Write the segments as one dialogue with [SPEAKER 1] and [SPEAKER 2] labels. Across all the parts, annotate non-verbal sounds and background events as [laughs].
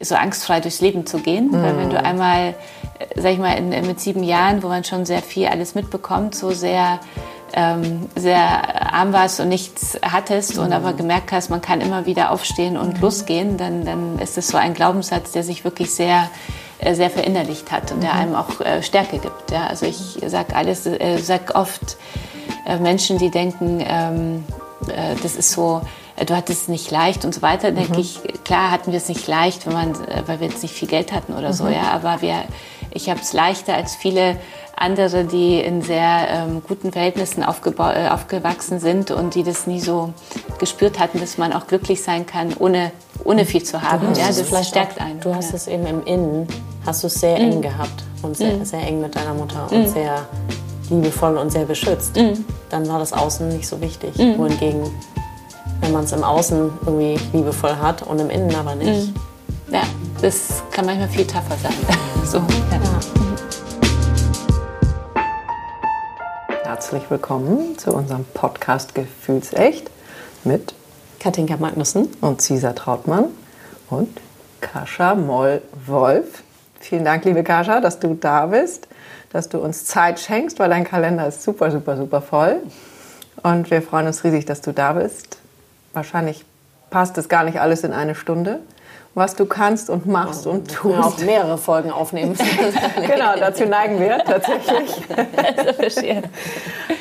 [SPEAKER 1] so angstfrei durchs Leben zu gehen. Mhm. Weil wenn du einmal, äh, sag ich mal, in, mit sieben Jahren, wo man schon sehr viel alles mitbekommt, so sehr, ähm, sehr arm warst und nichts hattest mhm. und aber gemerkt hast, man kann immer wieder aufstehen und mhm. losgehen, dann, dann ist es so ein Glaubenssatz, der sich wirklich sehr äh, sehr verinnerlicht hat und der mhm. einem auch äh, Stärke gibt. Ja? Also ich sage alles, äh, sag oft äh, Menschen, die denken, ähm, äh, das ist so, du hattest es nicht leicht und so weiter, denke mhm. ich, klar hatten wir es nicht leicht, wenn man, äh, weil wir jetzt nicht viel Geld hatten oder mhm. so, ja, aber wir, ich habe es leichter als viele andere, die in sehr ähm, guten Verhältnissen äh, aufgewachsen sind und die das nie so gespürt hatten, dass man auch glücklich sein kann, ohne, ohne viel zu haben. Ja, das
[SPEAKER 2] vielleicht stärkt auch, einen. Du hast ja. es eben im Innen, hast du es sehr mhm. eng gehabt und sehr, mhm. sehr eng mit deiner Mutter und mhm. sehr liebevoll und sehr beschützt. Mhm. Dann war das Außen nicht so wichtig. Mhm. Wohingegen wenn man es im Außen irgendwie liebevoll hat und im Innen aber nicht. Mhm.
[SPEAKER 1] Ja, das kann manchmal viel tougher sein. [laughs] so, ja.
[SPEAKER 3] Herzlich willkommen zu unserem Podcast Gefühlsecht mit
[SPEAKER 2] Katinka Magnussen
[SPEAKER 3] und Cesar Trautmann und Kascha Moll-Wolf. Vielen Dank, liebe Kascha, dass du da bist, dass du uns Zeit schenkst, weil dein Kalender ist super, super, super voll. Und wir freuen uns riesig, dass du da bist wahrscheinlich passt es gar nicht alles in eine Stunde, was du kannst und machst oh, und tust.
[SPEAKER 2] Auch mehrere Folgen aufnehmen. [laughs]
[SPEAKER 3] genau, dazu neigen wir tatsächlich.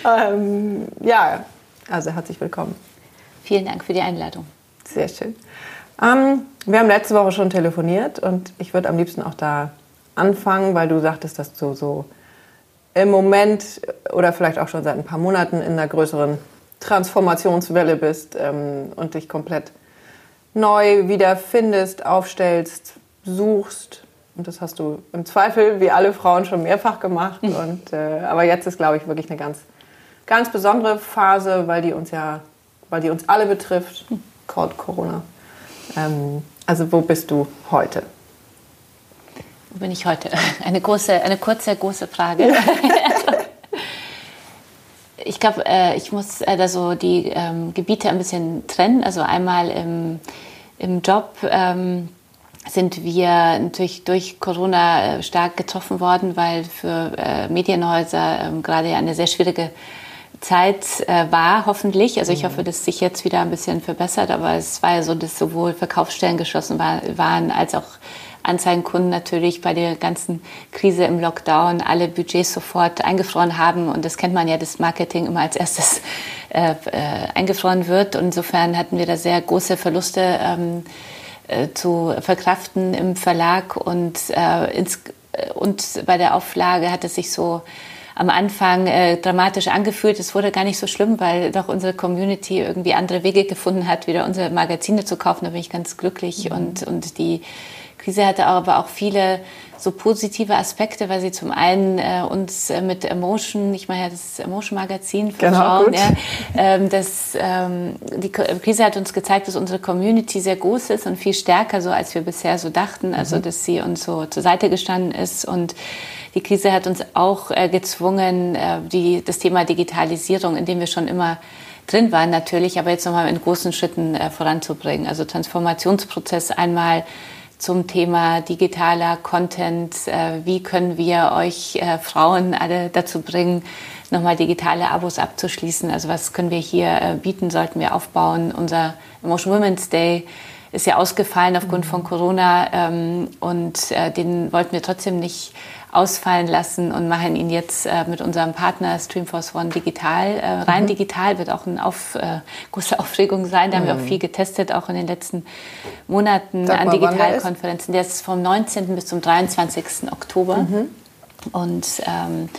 [SPEAKER 3] ähm, ja, also herzlich willkommen.
[SPEAKER 1] Vielen Dank für die Einladung.
[SPEAKER 3] Sehr schön. Ähm, wir haben letzte Woche schon telefoniert und ich würde am liebsten auch da anfangen, weil du sagtest, dass du so im Moment oder vielleicht auch schon seit ein paar Monaten in einer größeren Transformationswelle bist ähm, und dich komplett neu wiederfindest, aufstellst, suchst. Und das hast du im Zweifel, wie alle Frauen, schon mehrfach gemacht. [laughs] Und, äh, aber jetzt ist, glaube ich, wirklich eine ganz, ganz besondere Phase, weil die uns ja, weil die uns alle betrifft, Called Corona. Ähm, also wo bist du heute?
[SPEAKER 1] Wo bin ich heute? [laughs] Eine große, eine kurze, große Frage. [laughs] ich glaube, äh, ich muss äh, so die ähm, Gebiete ein bisschen trennen. Also einmal im, im Job ähm, sind wir natürlich durch Corona äh, stark getroffen worden, weil für äh, Medienhäuser ähm, gerade eine sehr schwierige Zeit äh, war, hoffentlich. Also ich hoffe, dass sich jetzt wieder ein bisschen verbessert, aber es war ja so, dass sowohl Verkaufsstellen geschlossen war, waren als auch Anzeigenkunden natürlich bei der ganzen Krise im Lockdown alle Budgets sofort eingefroren haben. Und das kennt man ja, das Marketing immer als erstes äh, äh, eingefroren wird. Und insofern hatten wir da sehr große Verluste ähm, äh, zu verkraften im Verlag. Und, äh, ins, äh, und bei der Auflage hat es sich so am Anfang äh, dramatisch angefühlt. Es wurde gar nicht so schlimm, weil doch unsere Community irgendwie andere Wege gefunden hat, wieder unsere Magazine zu kaufen. Da bin ich ganz glücklich. Mhm. Und, und die Krise hatte aber auch viele so positive Aspekte, weil sie zum einen äh, uns äh, mit Emotion, ich meine ja das Emotion Magazin für genau, Frauen, ja, ähm, das, ähm, die Krise hat uns gezeigt, dass unsere Community sehr groß ist und viel stärker so, als wir bisher so dachten, also mhm. dass sie uns so zur Seite gestanden ist und die Krise hat uns auch äh, gezwungen, äh, die, das Thema Digitalisierung, in dem wir schon immer drin waren natürlich, aber jetzt nochmal in großen Schritten äh, voranzubringen. Also Transformationsprozess einmal zum Thema digitaler Content. Äh, wie können wir euch äh, Frauen alle dazu bringen, nochmal digitale Abos abzuschließen? Also was können wir hier äh, bieten, sollten wir aufbauen? Unser Emotion Women's Day ist ja ausgefallen aufgrund von Corona ähm, und den wollten wir trotzdem nicht ausfallen lassen und machen ihn jetzt äh, mit unserem Partner Streamforce One digital. Äh, rein mhm. digital wird auch eine auf, äh, große [laughs] Aufregung sein. Da mhm. haben wir auch mhm. viel getestet, auch in den letzten Monaten Sag an Digitalkonferenzen. Der ist vom 19. bis zum 23. Oktober. Mhm. Und ähm,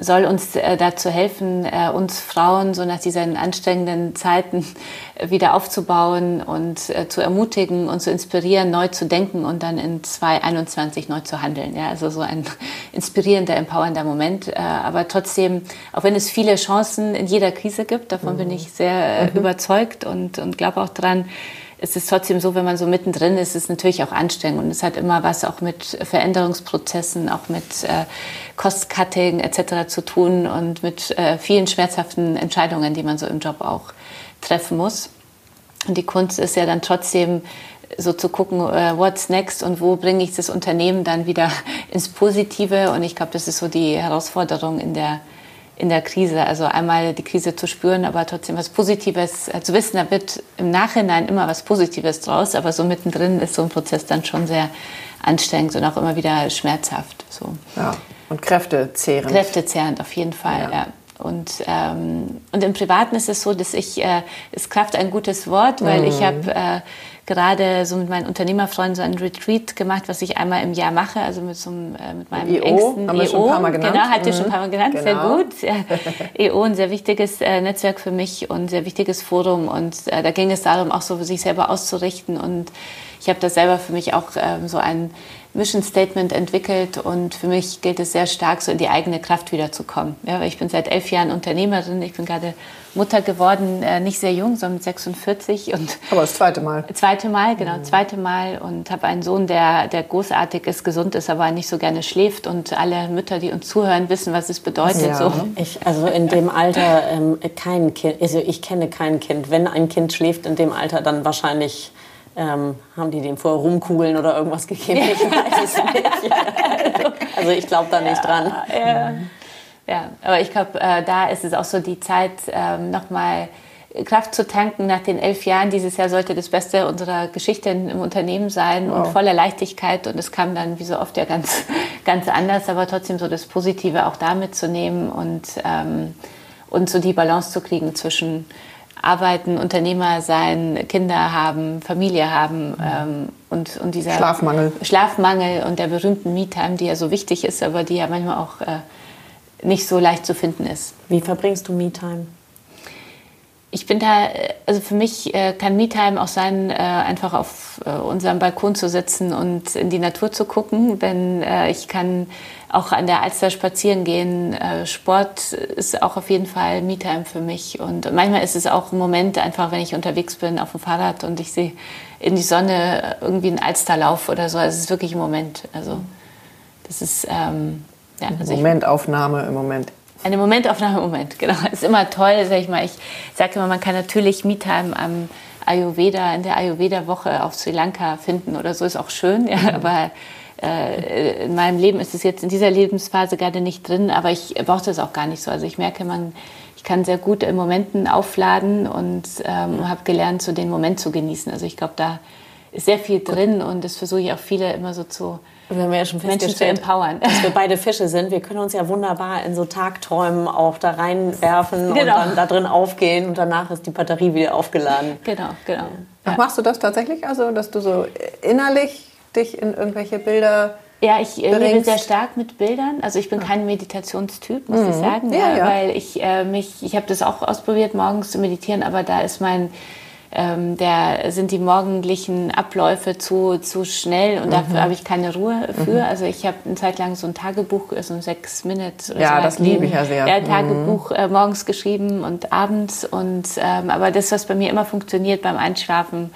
[SPEAKER 1] soll uns äh, dazu helfen, äh, uns Frauen so nach diesen anstrengenden Zeiten äh, wieder aufzubauen und zu ermutigen und zu inspirieren, neu zu denken und dann in 2021 neu zu handeln. Ja, also so ein [laughs] inspirierender, empowernder Moment. aber trotzdem, auch wenn es viele Chancen in jeder Krise gibt, davon mhm. bin ich sehr mhm. überzeugt und, und glaube auch daran, es ist trotzdem so, wenn man so mittendrin ist, ist es natürlich auch anstrengend. Und es hat immer was auch mit Veränderungsprozessen, auch mit äh, Cost-Cutting etc. zu tun und mit äh, vielen schmerzhaften Entscheidungen, die man so im Job auch treffen muss. Und die Kunst ist ja dann trotzdem so zu gucken, äh, what's next und wo bringe ich das Unternehmen dann wieder [laughs] ins Positive. Und ich glaube, das ist so die Herausforderung in der, in der Krise. Also einmal die Krise zu spüren, aber trotzdem was Positives äh, zu wissen. Da wird im Nachhinein immer was Positives draus, aber so mittendrin ist so ein Prozess dann schon sehr anstrengend und auch immer wieder schmerzhaft. So.
[SPEAKER 3] Ja, und kräftezehrend.
[SPEAKER 1] Kräftezehrend, auf jeden Fall, ja. ja. Und, ähm, und im Privaten ist es so, dass ich, äh, ist Kraft ein gutes Wort, weil mhm. ich habe äh, gerade so mit meinen Unternehmerfreunden so ein Retreat gemacht, was ich einmal im Jahr mache, also mit, so einem, äh, mit meinem
[SPEAKER 3] EO,
[SPEAKER 1] engsten
[SPEAKER 3] haben wir
[SPEAKER 1] EO.
[SPEAKER 3] schon ein paar Mal genannt.
[SPEAKER 1] Genau, hat ihr schon ein
[SPEAKER 3] Mhm.
[SPEAKER 1] paar Mal genannt,
[SPEAKER 3] Genau.
[SPEAKER 1] sehr gut. EO, [laughs] ein sehr wichtiges äh, Netzwerk für mich und sehr wichtiges Forum und äh, da ging es darum, auch so sich selber auszurichten und ich habe da selber für mich auch ähm, so ein Mission Statement entwickelt und für mich gilt es sehr stark, so in die eigene Kraft wiederzukommen. Ja, ich bin seit elf Jahren Unternehmerin, ich bin gerade Mutter geworden, äh, nicht sehr jung, sondern mit 46 und
[SPEAKER 3] Aber das zweite Mal. [laughs]
[SPEAKER 1] Zweite Mal, genau, zweite Mal und habe einen Sohn, der, der großartig ist, gesund ist, aber nicht so gerne schläft und alle Mütter, die uns zuhören, wissen, was es bedeutet.
[SPEAKER 3] Ja.
[SPEAKER 1] So.
[SPEAKER 2] Ich, also in dem Alter ähm, kein Kind, also ich kenne kein Kind. Wenn ein Kind schläft in dem Alter, dann wahrscheinlich ähm, haben die dem vorher Rumkugeln oder irgendwas gegeben. Ich weiß es nicht. [laughs] Also ich glaube da nicht dran.
[SPEAKER 1] Ja, ja aber ich glaube, äh, da ist es auch so die Zeit, ähm, nochmal Kraft zu tanken nach den elf Jahren. Dieses Jahr sollte das Beste unserer Geschichte im Unternehmen sein und voller Leichtigkeit. Und es kam dann wie so oft ja ganz, [laughs] ganz anders, aber trotzdem so das Positive auch da mitzunehmen und, ähm, und so die Balance zu kriegen zwischen Arbeiten, Unternehmer sein, Kinder haben, Familie haben ähm, und, und dieser
[SPEAKER 3] Schlafmangel.
[SPEAKER 1] Schlafmangel und der berühmten Me-Time, die ja so wichtig ist, aber die ja manchmal auch äh, nicht so leicht zu finden ist.
[SPEAKER 2] Wie verbringst du Me-Time?
[SPEAKER 1] Ich bin da, also für mich äh, kann Me-Time auch sein, äh, einfach auf äh, unserem Balkon zu sitzen und in die Natur zu gucken. Wenn ich kann auch an der Alster spazieren gehen. Sport ist auch auf jeden Fall Me-Time für mich. Und manchmal ist es auch ein Moment, einfach wenn ich unterwegs bin auf dem Fahrrad und ich sehe in die Sonne irgendwie einen Alsterlauf oder so. Also es ist wirklich ein Moment. Also das ist ähm, ja, also
[SPEAKER 3] Momentaufnahme im Moment.
[SPEAKER 1] Eine Momentaufnahme Moment, genau. [laughs] Ist immer toll, sag ich mal. Ich sage immer, man kann natürlich Me-Time am Ayurveda, in der Ayurveda-Woche auf Sri Lanka finden oder so, ist auch schön, ja, aber äh, in meinem Leben ist es jetzt in dieser Lebensphase gerade nicht drin, aber ich brauche das auch gar nicht so. Also ich merke, man, ich kann sehr gut in Momenten aufladen und ähm, habe gelernt, so den Moment zu genießen. Also ich glaube, da ist sehr viel drin und das versuche ich auch viele immer so zu
[SPEAKER 2] Wir haben ja schon
[SPEAKER 1] Menschen zu
[SPEAKER 2] festgestellt,
[SPEAKER 1] empowern.
[SPEAKER 2] dass wir [laughs] beide Fische sind. Wir können uns ja wunderbar in so Tagträumen auch da reinwerfen
[SPEAKER 1] Genau.
[SPEAKER 2] und dann da drin aufgehen und danach ist die Batterie wieder aufgeladen.
[SPEAKER 1] Genau, genau.
[SPEAKER 3] Ach, machst du das tatsächlich? Also, dass du so innerlich dich in irgendwelche Bilder.
[SPEAKER 1] Ja, ich äh, lebe
[SPEAKER 3] bringst.
[SPEAKER 1] sehr stark mit Bildern. Also ich bin kein Meditationstyp, muss ich sagen,
[SPEAKER 3] Mhm. Ja,
[SPEAKER 1] ja,
[SPEAKER 3] ja.
[SPEAKER 1] weil ich äh, mich, ich habe das auch ausprobiert, morgens zu meditieren, aber da ist mein, ähm, der sind die morgendlichen Abläufe zu, zu schnell und
[SPEAKER 3] Mhm.
[SPEAKER 1] dafür habe ich keine Ruhe für. Also ich habe eine Zeit lang so ein Tagebuch, so ein sechs Minutes oder
[SPEAKER 3] Ja,
[SPEAKER 1] so
[SPEAKER 3] das liebe ich ja sehr.
[SPEAKER 1] Ja,
[SPEAKER 3] Mhm.
[SPEAKER 1] Tagebuch äh, morgens geschrieben und abends und ähm, aber das, was bei mir immer funktioniert beim Einschlafen,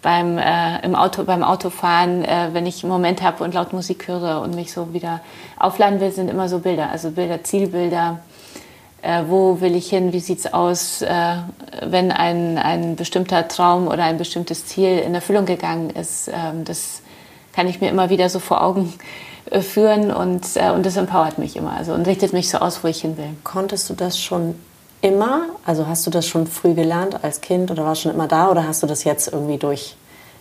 [SPEAKER 1] beim, äh, im Auto, beim Autofahren, äh, wenn ich einen Moment habe und laut Musik höre und mich so wieder aufladen will, sind immer so Bilder. Also Bilder, Zielbilder. Äh, wo will ich hin? Wie sieht's aus, äh, wenn ein, ein bestimmter Traum oder ein bestimmtes Ziel in Erfüllung gegangen ist? Ähm, das kann ich mir immer wieder so vor Augen äh, führen und, äh, und das empowert mich immer. Also und richtet mich so aus, wo ich hin will.
[SPEAKER 2] Konntest du das schon immer? Also hast du das schon früh gelernt als Kind oder warst schon immer da oder hast du das jetzt irgendwie durch?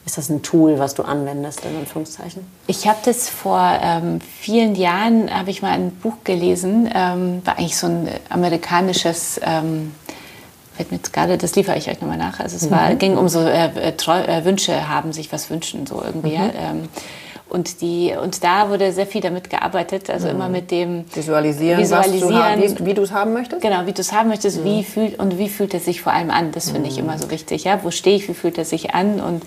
[SPEAKER 2] Ist das ein Tool, was du anwendest, in Anführungszeichen?
[SPEAKER 1] Ich habe das vor ähm, vielen Jahren, habe ich mal ein Buch gelesen, ähm, war eigentlich so ein amerikanisches, ähm, fällt mir jetzt gerade, das liefere ich euch nochmal nach. Also es war, ging um so äh, äh, Treu, äh, Wünsche haben, sich was wünschen, so irgendwie. Ja, ähm, und, die, und da wurde sehr viel damit gearbeitet, also immer mit dem
[SPEAKER 3] Visualisieren,
[SPEAKER 1] Visualisieren.
[SPEAKER 3] was du, wie, wie du es haben möchtest?
[SPEAKER 1] Genau, wie du es haben möchtest, wie fühlt und wie fühlt es sich vor allem an. Das finde ich immer so wichtig. Ja, wo stehe ich, wie fühlt es sich an und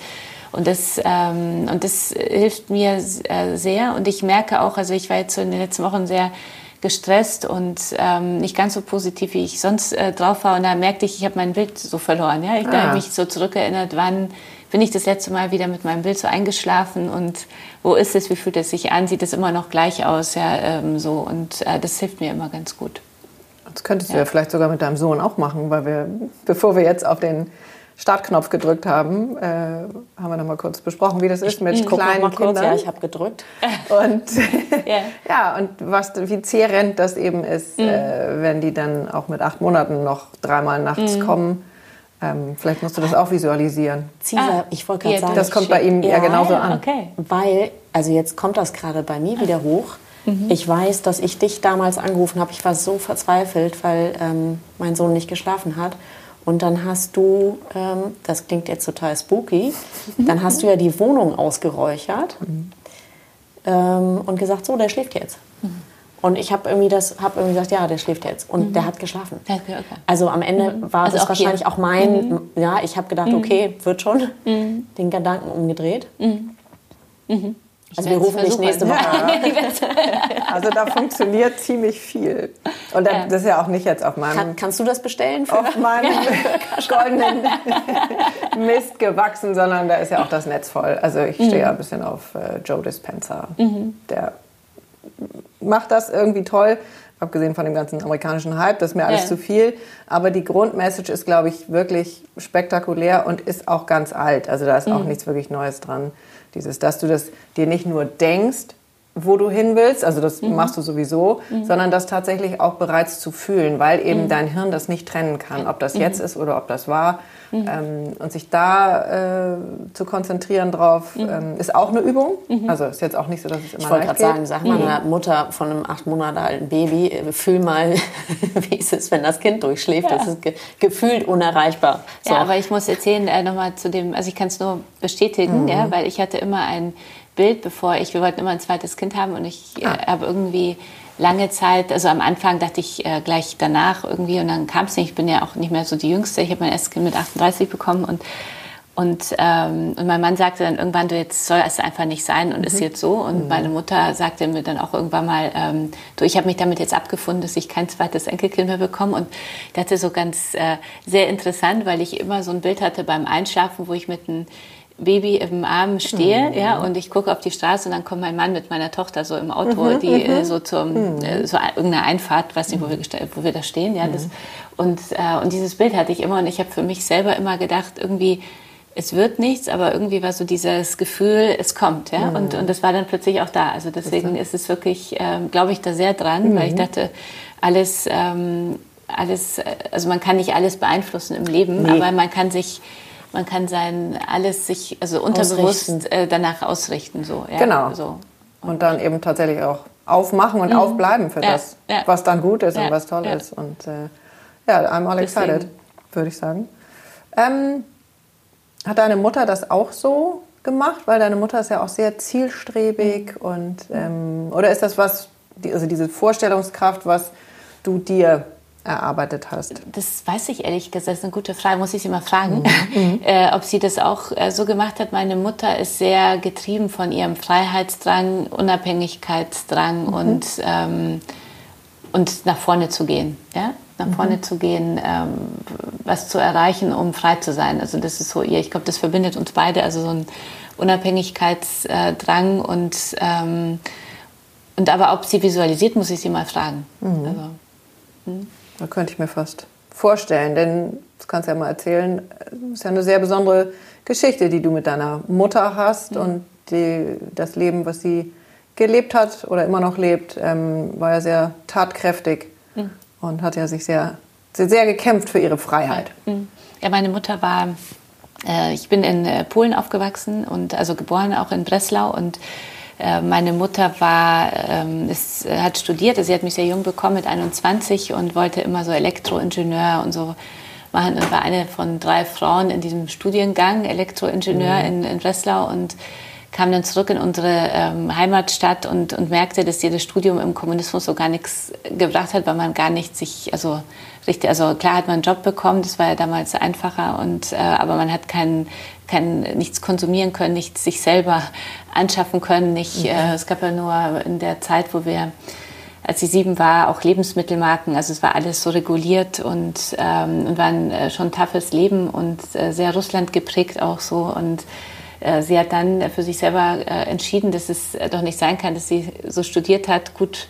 [SPEAKER 1] und das ähm, und das hilft mir äh, sehr. Und ich merke auch, also ich war jetzt so in den letzten Wochen sehr gestresst und ähm, nicht ganz so positiv, wie ich sonst äh, drauf war. Und da merkte ich, ich habe mein Bild so verloren. Ja, ich
[SPEAKER 3] Ah.
[SPEAKER 1] habe mich so zurückerinnert, wann bin ich das letzte Mal wieder mit meinem Bild so eingeschlafen und wo ist es, wie fühlt es sich an, sieht es immer noch gleich aus, ja, ähm, so und äh, das hilft mir immer ganz gut.
[SPEAKER 3] Das könntest du ja vielleicht sogar mit deinem Sohn auch machen, weil wir, bevor wir jetzt auf den Startknopf gedrückt haben, äh, haben wir noch mal kurz besprochen, wie das ist mit
[SPEAKER 2] ich
[SPEAKER 3] kleinen
[SPEAKER 2] mal kurz,
[SPEAKER 3] Kindern.
[SPEAKER 2] Ja, ich habe gedrückt.
[SPEAKER 3] Und [laughs] ja. ja, und was wie zehrend das eben ist, mhm. äh, wenn die dann auch mit acht Monaten noch dreimal nachts mhm. kommen. Ähm, vielleicht musst du das auch visualisieren.
[SPEAKER 2] Caesar, ah, ich wollte gerade sagen.
[SPEAKER 3] Das kommt bei ihm ja, ja genauso an.
[SPEAKER 2] Okay. Weil, also jetzt kommt das gerade bei mir wieder hoch. Mhm. Ich weiß, dass ich dich damals angerufen habe. Ich war so verzweifelt, weil ähm, mein Sohn nicht geschlafen hat. Und dann hast du, ähm, das klingt jetzt total spooky, dann hast du ja die Wohnung ausgeräuchert mhm. ähm, und gesagt, so, der schläft jetzt. Mhm. Und ich habe irgendwie das, habe irgendwie gesagt, ja, der schläft jetzt. Und mhm. der hat geschlafen. Okay. Also am Ende mhm. war also das wahrscheinlich hier. auch mein, mhm. ja, ich habe gedacht, okay, wird schon, den Gedanken umgedreht. Also wir rufen dich nächste Woche an. [laughs]
[SPEAKER 3] also da funktioniert ziemlich viel. Und das ist ja auch nicht jetzt auf meinem...
[SPEAKER 2] Kann, kannst du das bestellen?
[SPEAKER 3] Für auf meinem [laughs] [laughs] goldenen Mist gewachsen, sondern da ist ja auch das Netz voll. Also ich stehe mhm. ja ein bisschen auf äh, Joe Dispenza. Mhm. Der macht das irgendwie toll. Abgesehen von dem ganzen amerikanischen Hype, das ist mir alles ja. zu viel. Aber die Grundmessage ist, glaube ich, wirklich spektakulär und ist auch ganz alt. Also da ist mhm. auch nichts wirklich Neues dran. Dieses, dass du das dir nicht nur denkst, wo du hin willst, also das mhm. machst du sowieso, mhm. sondern das tatsächlich auch bereits zu fühlen, weil eben mhm. dein Hirn das nicht trennen kann, ob das mhm. jetzt ist oder ob das war. Mhm. Ähm, und sich da äh, zu konzentrieren drauf, mhm. ähm, ist auch eine Übung. Also ist jetzt auch nicht so, dass es immer
[SPEAKER 2] Ich wollte gerade sagen, sag mal einer Mutter von einem acht Monate alten Baby, äh, fühl mal, [laughs] wie ist es, wenn das Kind durchschläft. Ja. Das ist ge gefühlt unerreichbar.
[SPEAKER 1] So. Ja, aber ich muss erzählen, äh, nochmal zu dem, also ich kann es nur bestätigen, ja, weil ich hatte immer ein Bild, bevor ich, wir wollten immer ein zweites Kind haben und ich äh, ah. habe irgendwie lange Zeit, also am Anfang dachte ich äh, gleich danach irgendwie und dann kam es nicht. Ich bin ja auch nicht mehr so die Jüngste. Ich habe mein erstes Kind mit 38 bekommen und und, ähm, und mein Mann sagte dann irgendwann, du jetzt soll es einfach nicht sein und mhm. ist jetzt so. Und mhm. meine Mutter sagte mir dann auch irgendwann mal, ähm, du, ich habe mich damit jetzt abgefunden, dass ich kein zweites Enkelkind mehr bekomme. Und ich dachte so ganz äh, sehr interessant, weil ich immer so ein Bild hatte beim Einschlafen, wo ich mit einem Baby im Arm stehe, mhm. ja, und ich gucke auf die Straße und dann kommt mein Mann mit meiner Tochter so im Auto, mhm. die äh, mhm. so zum, mhm. äh, so irgendeine Einfahrt, weiß nicht, wo wir, wo wir da stehen, ja, das, mhm. und, äh, und dieses Bild hatte ich immer und ich habe für mich selber immer gedacht, irgendwie, es wird nichts, aber irgendwie war so dieses Gefühl, es kommt, ja, und, und das war dann plötzlich auch da, also deswegen ist es wirklich, ähm, glaube ich, da sehr dran, weil ich dachte, alles, ähm, alles, äh, also man kann nicht alles beeinflussen im Leben, nee. aber man kann sich man kann sein alles sich also unterbewusst äh, danach ausrichten so
[SPEAKER 3] ja? genau so. Und, und, dann eben tatsächlich auch aufmachen und mhm. aufbleiben für ja, das ja. was dann gut ist und was toll ist und äh, ja I'm all excited würde ich sagen ähm, hat deine Mutter das auch so gemacht weil deine Mutter ist ja auch sehr zielstrebig mhm. und ähm, oder ist das was also diese Vorstellungskraft was du dir erarbeitet hast?
[SPEAKER 1] Das weiß ich ehrlich gesagt, das ist eine gute Frage, muss ich sie mal fragen, mhm. [laughs] äh, ob sie das auch äh, so gemacht hat. Meine Mutter ist sehr getrieben von ihrem Freiheitsdrang, Unabhängigkeitsdrang mhm. und, ähm, und nach vorne zu gehen. Ja? Nach vorne mhm. zu gehen, ähm, was zu erreichen, um frei zu sein. Also das ist so ihr, ich glaube, das verbindet uns beide, also so ein Unabhängigkeitsdrang und, ähm, und aber ob sie visualisiert, muss ich sie mal fragen. Mhm. Also,
[SPEAKER 3] hm. Da könnte ich mir fast vorstellen, denn das kannst du ja mal erzählen, es ist ja eine sehr besondere Geschichte, die du mit deiner Mutter hast mhm. und die, das Leben, was sie gelebt hat oder immer noch lebt, ähm, war ja sehr tatkräftig mhm. und hat ja sich sehr, sehr, sehr, gekämpft für ihre Freiheit.
[SPEAKER 1] Mhm. Ja, meine Mutter war, äh, ich bin in äh, Polen aufgewachsen und also geboren auch in Breslau und äh, meine Mutter war, ähm, ist, hat studiert, also sie hat mich sehr jung bekommen mit 21 und wollte immer so Elektroingenieur und so machen und war eine von drei Frauen in diesem Studiengang Elektroingenieur mhm. in, in Breslau und kam dann zurück in unsere ähm, Heimatstadt und, und merkte, dass ihr das Studium im Kommunismus so gar nichts gebracht hat, weil man gar nicht sich, also richtig, also klar hat man einen Job bekommen, das war ja damals einfacher, und, äh, aber man hat kein, kein, nichts konsumieren können, nichts sich selber anschaffen können. Nicht, mhm. äh, es gab ja nur in der Zeit, wo wir als sie sieben war, auch Lebensmittelmarken. Also es war alles so reguliert und, ähm, und war ein äh, schon toughes Leben und äh, sehr Russland geprägt auch so. Und äh, sie hat dann für sich selber äh, entschieden, dass es doch nicht sein kann, dass sie so studiert hat, gut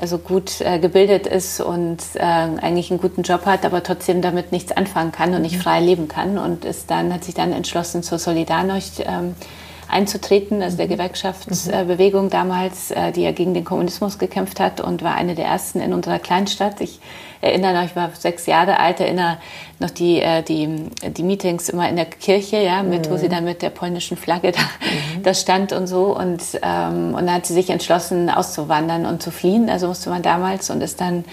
[SPEAKER 1] also gut äh, gebildet ist und äh, eigentlich einen guten Job hat, aber trotzdem damit nichts anfangen kann und nicht frei leben kann und ist dann hat sich dann entschlossen zur Solidarność ähm, einzutreten, also der mhm. Gewerkschaftsbewegung damals, äh, die ja gegen den Kommunismus gekämpft hat und war eine der ersten in unserer Kleinstadt. Ich erinnere mich, ich war sechs Jahre alt, erinnere noch die, äh, die, die Meetings immer in der Kirche, ja, mit, mhm. wo sie dann mit der polnischen Flagge da, mhm. [laughs] da stand und so. Und, ähm, und dann hat sie sich entschlossen, auszuwandern und zu fliehen. Also musste man damals und ist dann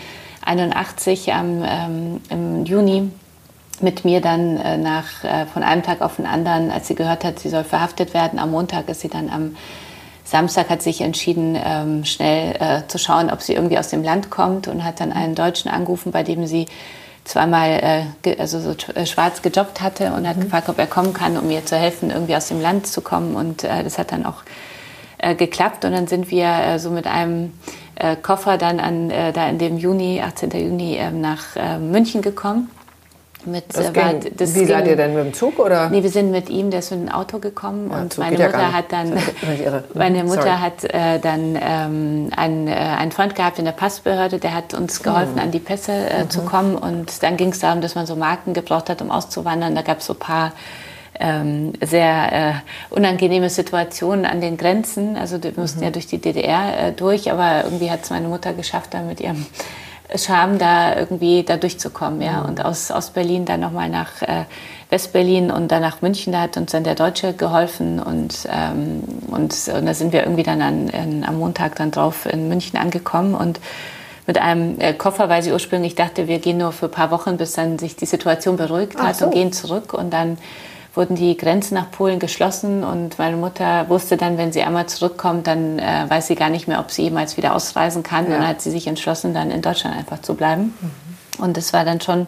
[SPEAKER 1] 81 am, ähm, im Juni mit mir dann äh, nach, äh, von einem Tag auf den anderen, als sie gehört hat, sie soll verhaftet werden. Am Montag ist sie dann am Samstag hat sich entschieden, ähm, schnell äh, zu schauen, ob sie irgendwie aus dem Land kommt und hat dann einen Deutschen angerufen, bei dem sie zweimal äh, also so äh, schwarz gejobbt hatte und hat mhm. gefragt, ob er kommen kann, um ihr zu helfen, irgendwie aus dem Land zu kommen. Und äh, das hat dann auch äh, geklappt. Und dann sind wir äh, so mit einem Koffer dann an, da in dem Juni, 18. Juni, äh, nach München gekommen.
[SPEAKER 3] Mit, das ging, das wie ging, seid ihr denn mit dem Zug oder?
[SPEAKER 1] Nee, wir sind mit ihm, der ist mit dem Auto gekommen ja, und meine Mutter hat dann, [laughs] meine Mutter Sorry. hat äh, dann ähm, einen, äh, einen Freund gehabt in der Passbehörde, der hat uns geholfen, mhm. an die Pässe äh, mhm. zu kommen und dann ging es darum, dass man so Marken gebraucht hat, um auszuwandern. Da gab es so ein paar ähm, sehr äh, unangenehme Situationen an den Grenzen. Also wir mussten mhm. ja durch die DDR äh, durch, aber irgendwie hat es meine Mutter geschafft, dann mit ihrem Scham, da irgendwie da durchzukommen. Ja? Und aus, aus Berlin dann nochmal nach äh, Westberlin und dann nach München, da hat uns dann der Deutsche geholfen und, ähm, und, und da sind wir irgendwie dann an, in, am Montag dann drauf in München angekommen und mit einem äh, Koffer, weil sie ursprünglich dachte, wir gehen nur für ein paar Wochen, bis dann sich die Situation beruhigt hat so. und gehen zurück und dann wurden die Grenzen nach Polen geschlossen und meine Mutter wusste dann, wenn sie einmal zurückkommt, dann äh, weiß sie gar nicht mehr, ob sie jemals wieder ausreisen kann. Ja. Und dann hat sie sich entschlossen, dann in Deutschland einfach zu bleiben. Mhm. Und das war dann schon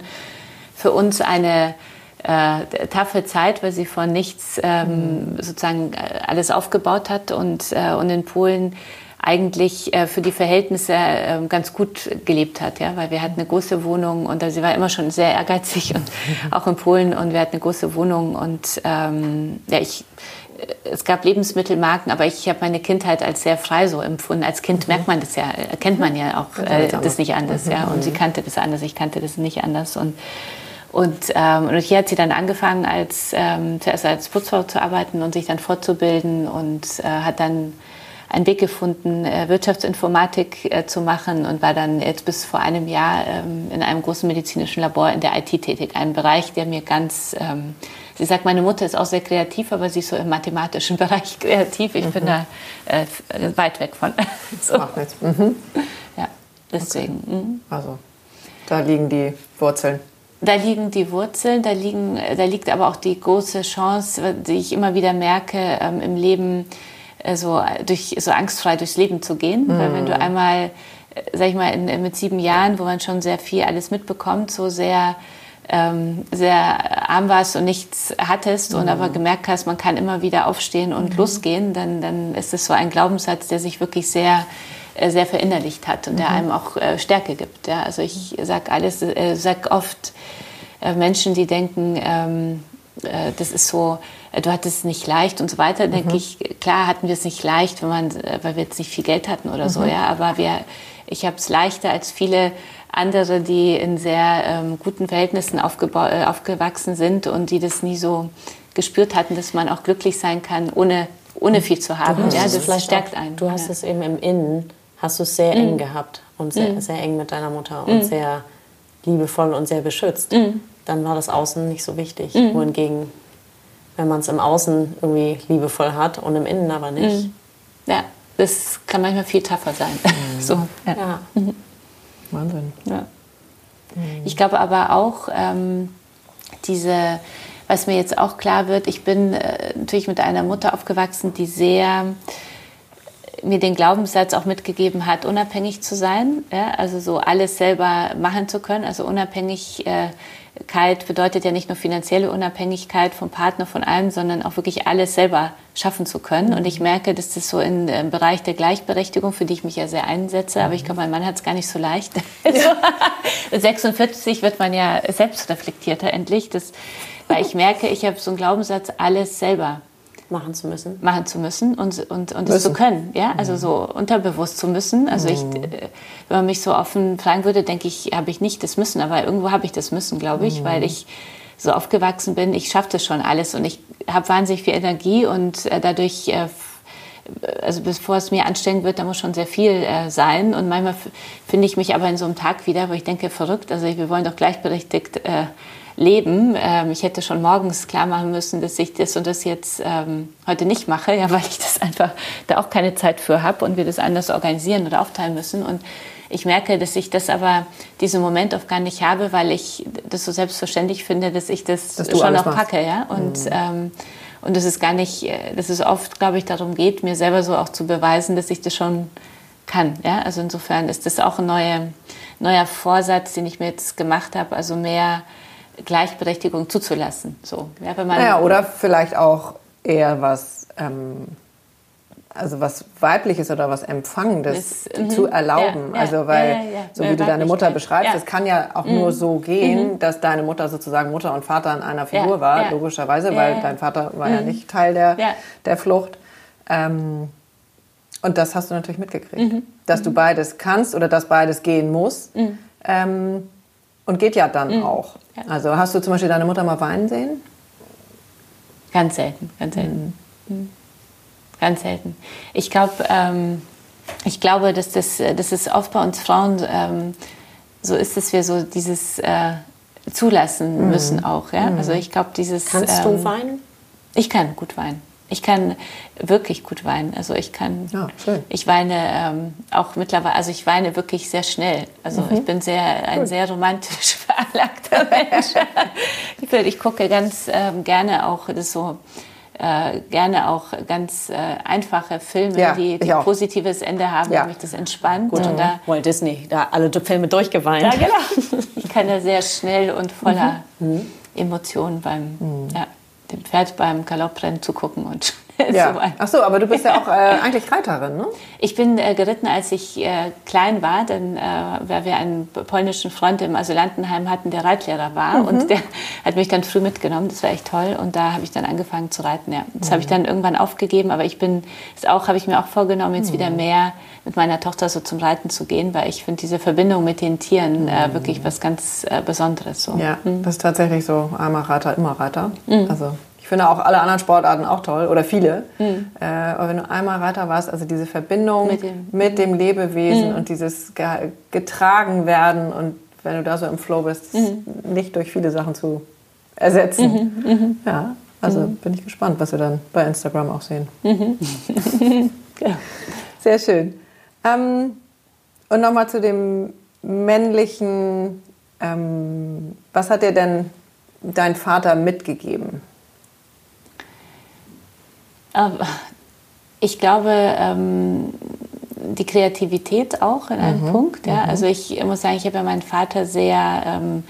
[SPEAKER 1] für uns eine äh, taffe Zeit, weil sie von nichts ähm, mhm. sozusagen äh, alles aufgebaut hat und, äh, und in Polen eigentlich äh, für die Verhältnisse äh, ganz gut gelebt hat, ja, weil wir hatten eine große Wohnung und also sie war immer schon sehr ehrgeizig und [laughs] auch in Polen und wir hatten eine große Wohnung und ähm, ja, ich äh, es gab Lebensmittelmarken, aber ich habe meine Kindheit als sehr frei so empfunden. Als Kind merkt man das ja, kennt man ja auch äh, das nicht anders, ja. Und sie kannte das anders, ich kannte das nicht anders. Und und, ähm, und hier hat sie dann angefangen, als, ähm, zuerst als Putzfrau zu arbeiten und sich dann fortzubilden und äh, hat dann einen Weg gefunden, äh, Wirtschaftsinformatik äh, zu machen und war dann jetzt bis vor einem Jahr ähm, in einem großen medizinischen Labor in der IT tätig. Ein Bereich, der mir ganz, ähm, sie sagt, meine Mutter ist auch sehr kreativ, aber sie ist so im mathematischen [laughs] Bereich kreativ. Ich mhm. bin da äh, weit weg von. [laughs] so. Macht nichts. Mhm. Ja, deswegen.
[SPEAKER 3] Okay. Mhm. Also, da liegen die Wurzeln.
[SPEAKER 1] Da liegen die Wurzeln, da, liegen, da liegt aber auch die große Chance, die ich immer wieder merke ähm, im Leben, so, durch, so angstfrei durchs Leben zu gehen. Mhm. Weil wenn du einmal, äh, sag ich mal, in, mit sieben Jahren, wo man schon sehr viel alles mitbekommt, so sehr ähm, sehr arm warst und nichts hattest mhm. und aber gemerkt hast, man kann immer wieder aufstehen und mhm. losgehen, dann, dann ist es so ein Glaubenssatz, der sich wirklich sehr äh, sehr verinnerlicht hat und der mhm. einem auch äh, Stärke gibt. Ja? Also ich sage alles, äh, sag oft äh, Menschen, die denken, ähm, äh, das ist so, äh, du hattest es nicht leicht und so weiter, mhm. denke ich, klar hatten wir es nicht leicht, wenn man, äh, weil wir jetzt nicht viel Geld hatten oder mhm. so, ja, aber wir, ich habe es leichter als viele andere, die in sehr ähm, guten Verhältnissen äh, aufgewachsen sind und die das nie so gespürt hatten, dass man auch glücklich sein kann, ohne, ohne viel zu haben. Ja, das stärkt
[SPEAKER 2] auch,
[SPEAKER 1] einen.
[SPEAKER 2] Du hast ja. es eben im Innen, hast du es sehr mhm. eng gehabt und sehr, mhm. sehr eng mit deiner Mutter und mhm. sehr liebevoll und sehr beschützt. Mhm dann war das Außen nicht so wichtig. Mhm. Wohingegen, wenn man es im Außen irgendwie liebevoll hat und im Innen aber nicht. Mhm.
[SPEAKER 1] Ja, das kann manchmal viel tougher sein. Mhm. [laughs] so, ja. ja. Mhm.
[SPEAKER 3] Wahnsinn. Ja.
[SPEAKER 1] Mhm. Ich glaube aber auch, ähm, diese, was mir jetzt auch klar wird, ich bin äh, natürlich mit einer Mutter aufgewachsen, die sehr mir den Glaubenssatz auch mitgegeben hat, unabhängig zu sein, ja, also so alles selber machen zu können, also unabhängig Unabhängigkeit bedeutet ja nicht nur finanzielle Unabhängigkeit vom Partner, von allem, sondern auch wirklich alles selber schaffen zu können. Und ich merke, dass das so im Bereich der Gleichberechtigung, für die ich mich ja sehr einsetze, aber ich glaube, mein Mann hat es gar nicht so leicht. [laughs] Ja. 46 wird man ja selbstreflektierter endlich, das, weil ich merke, ich habe so einen Glaubenssatz, alles selber
[SPEAKER 2] machen zu müssen.
[SPEAKER 1] Machen zu müssen und, und, und es zu können. Ja? Also so unterbewusst zu müssen. Also ich, äh, wenn man mich so offen fragen würde, denke ich, habe ich nicht das Müssen, aber irgendwo habe ich das Müssen, glaube ich, weil ich so aufgewachsen bin, ich schaffe das schon alles und ich habe wahnsinnig viel Energie und äh, dadurch äh, also bevor es mir anstrengend wird, da muss schon sehr viel äh, sein. Und manchmal finde ich mich aber in so einem Tag wieder, wo ich denke, verrückt, also wir wollen doch gleichberechtigt äh, leben. Ähm, ich hätte schon morgens klar machen müssen, dass ich das und das jetzt ähm, heute nicht mache, ja, [laughs] weil ich das einfach da auch keine Zeit für habe und wir das anders organisieren oder aufteilen müssen. Und ich merke, dass ich das aber diesen Moment oft gar nicht habe, weil ich das so selbstverständlich finde, dass ich das dass schon noch packe, ja. Und mhm. ähm, und dass es gar nicht, äh, dass es oft, glaube ich, darum geht, mir selber so auch zu beweisen, dass ich das schon kann. Ja? Also insofern ist das auch ein neuer, neuer Vorsatz, den ich mir jetzt gemacht habe, also mehr Gleichberechtigung zuzulassen. So,
[SPEAKER 3] ja, wenn man ja, oder vielleicht auch eher was ähm, also was Weibliches oder was Empfangendes ist, zu mhm. erlauben. Ja, also weil, ja, so wie du deine Mutter beschreibst, es kann ja auch mhm. nur so gehen, mhm. dass deine Mutter sozusagen Mutter und Vater in einer Figur war, logischerweise, weil dein Vater war ja mhm. nicht Teil der, der Flucht. Ähm, und das hast du natürlich mitgekriegt, mhm. dass du beides kannst oder dass beides gehen muss. Ähm, und geht ja dann auch. Also hast du zum Beispiel deine Mutter mal weinen sehen?
[SPEAKER 1] Ganz selten, ganz selten ganz selten. Ich glaube, ähm, ich glaube, dass das, dass es oft bei uns Frauen ähm, so ist, dass wir so dieses äh, zulassen mhm. müssen auch. Ja? Mhm. Also ich glaube, dieses.
[SPEAKER 2] Kannst ähm, du weinen?
[SPEAKER 1] Ich kann gut weinen. Ich kann wirklich gut weinen. Also ich kann, ja, ich weine ähm, auch mittlerweile, also ich weine wirklich sehr schnell. Also mhm. ich bin sehr, ein cool. sehr romantisch [laughs] veranlagter Mensch. ich, ich gucke ganz ähm, gerne auch das so äh, gerne auch ganz äh, einfache Filme, ja, die, die ein positives Ende haben, ja. mich das entspannt.
[SPEAKER 2] Gut, und da, Walt Disney, da alle Filme durchgeweint. Ja,
[SPEAKER 1] genau. [laughs] ich kann da sehr schnell und voller mhm. mhm. Emotionen beim, mhm. ja, dem Pferd beim Galopprennen zu gucken und [laughs]
[SPEAKER 3] ja. so Ach so, aber du bist ja auch äh, eigentlich Reiterin, ne?
[SPEAKER 1] Ich bin äh, geritten, als ich äh, klein war, denn äh, weil wir einen polnischen Freund im Asylantenheim hatten, der Reitlehrer war mhm. und der hat mich dann früh mitgenommen. Das war echt toll und da habe ich dann angefangen zu reiten. Ja, das mhm. habe ich dann irgendwann aufgegeben, aber ich bin, das auch habe ich mir auch vorgenommen, jetzt mhm. wieder mehr mit meiner Tochter so zum Reiten zu gehen, weil ich finde diese Verbindung mit den Tieren äh, mhm. wirklich was ganz äh, Besonderes. So.
[SPEAKER 3] Ja, mhm. das ist tatsächlich so. Einmal Reiter, immer Reiter. Mhm. Also finde auch alle anderen Sportarten auch toll oder viele. Mhm. Äh, aber wenn du einmal Reiter warst, also diese Verbindung mit dem, mit dem Lebewesen mhm. und dieses getragen werden und wenn du da so im Flow bist, mhm. nicht durch viele Sachen zu ersetzen. Mhm. Mhm. Ja, also mhm. bin ich gespannt, was wir dann bei Instagram auch sehen. [laughs] ja. Sehr schön. Ähm, und nochmal zu dem männlichen, ähm, was hat dir denn dein Vater mitgegeben?
[SPEAKER 1] Ähm, ich glaube, ähm, die Kreativität auch in einem mhm. Punkt. Ja? Mhm. Also ich muss sagen, ich habe ja meinen Vater sehr ähm,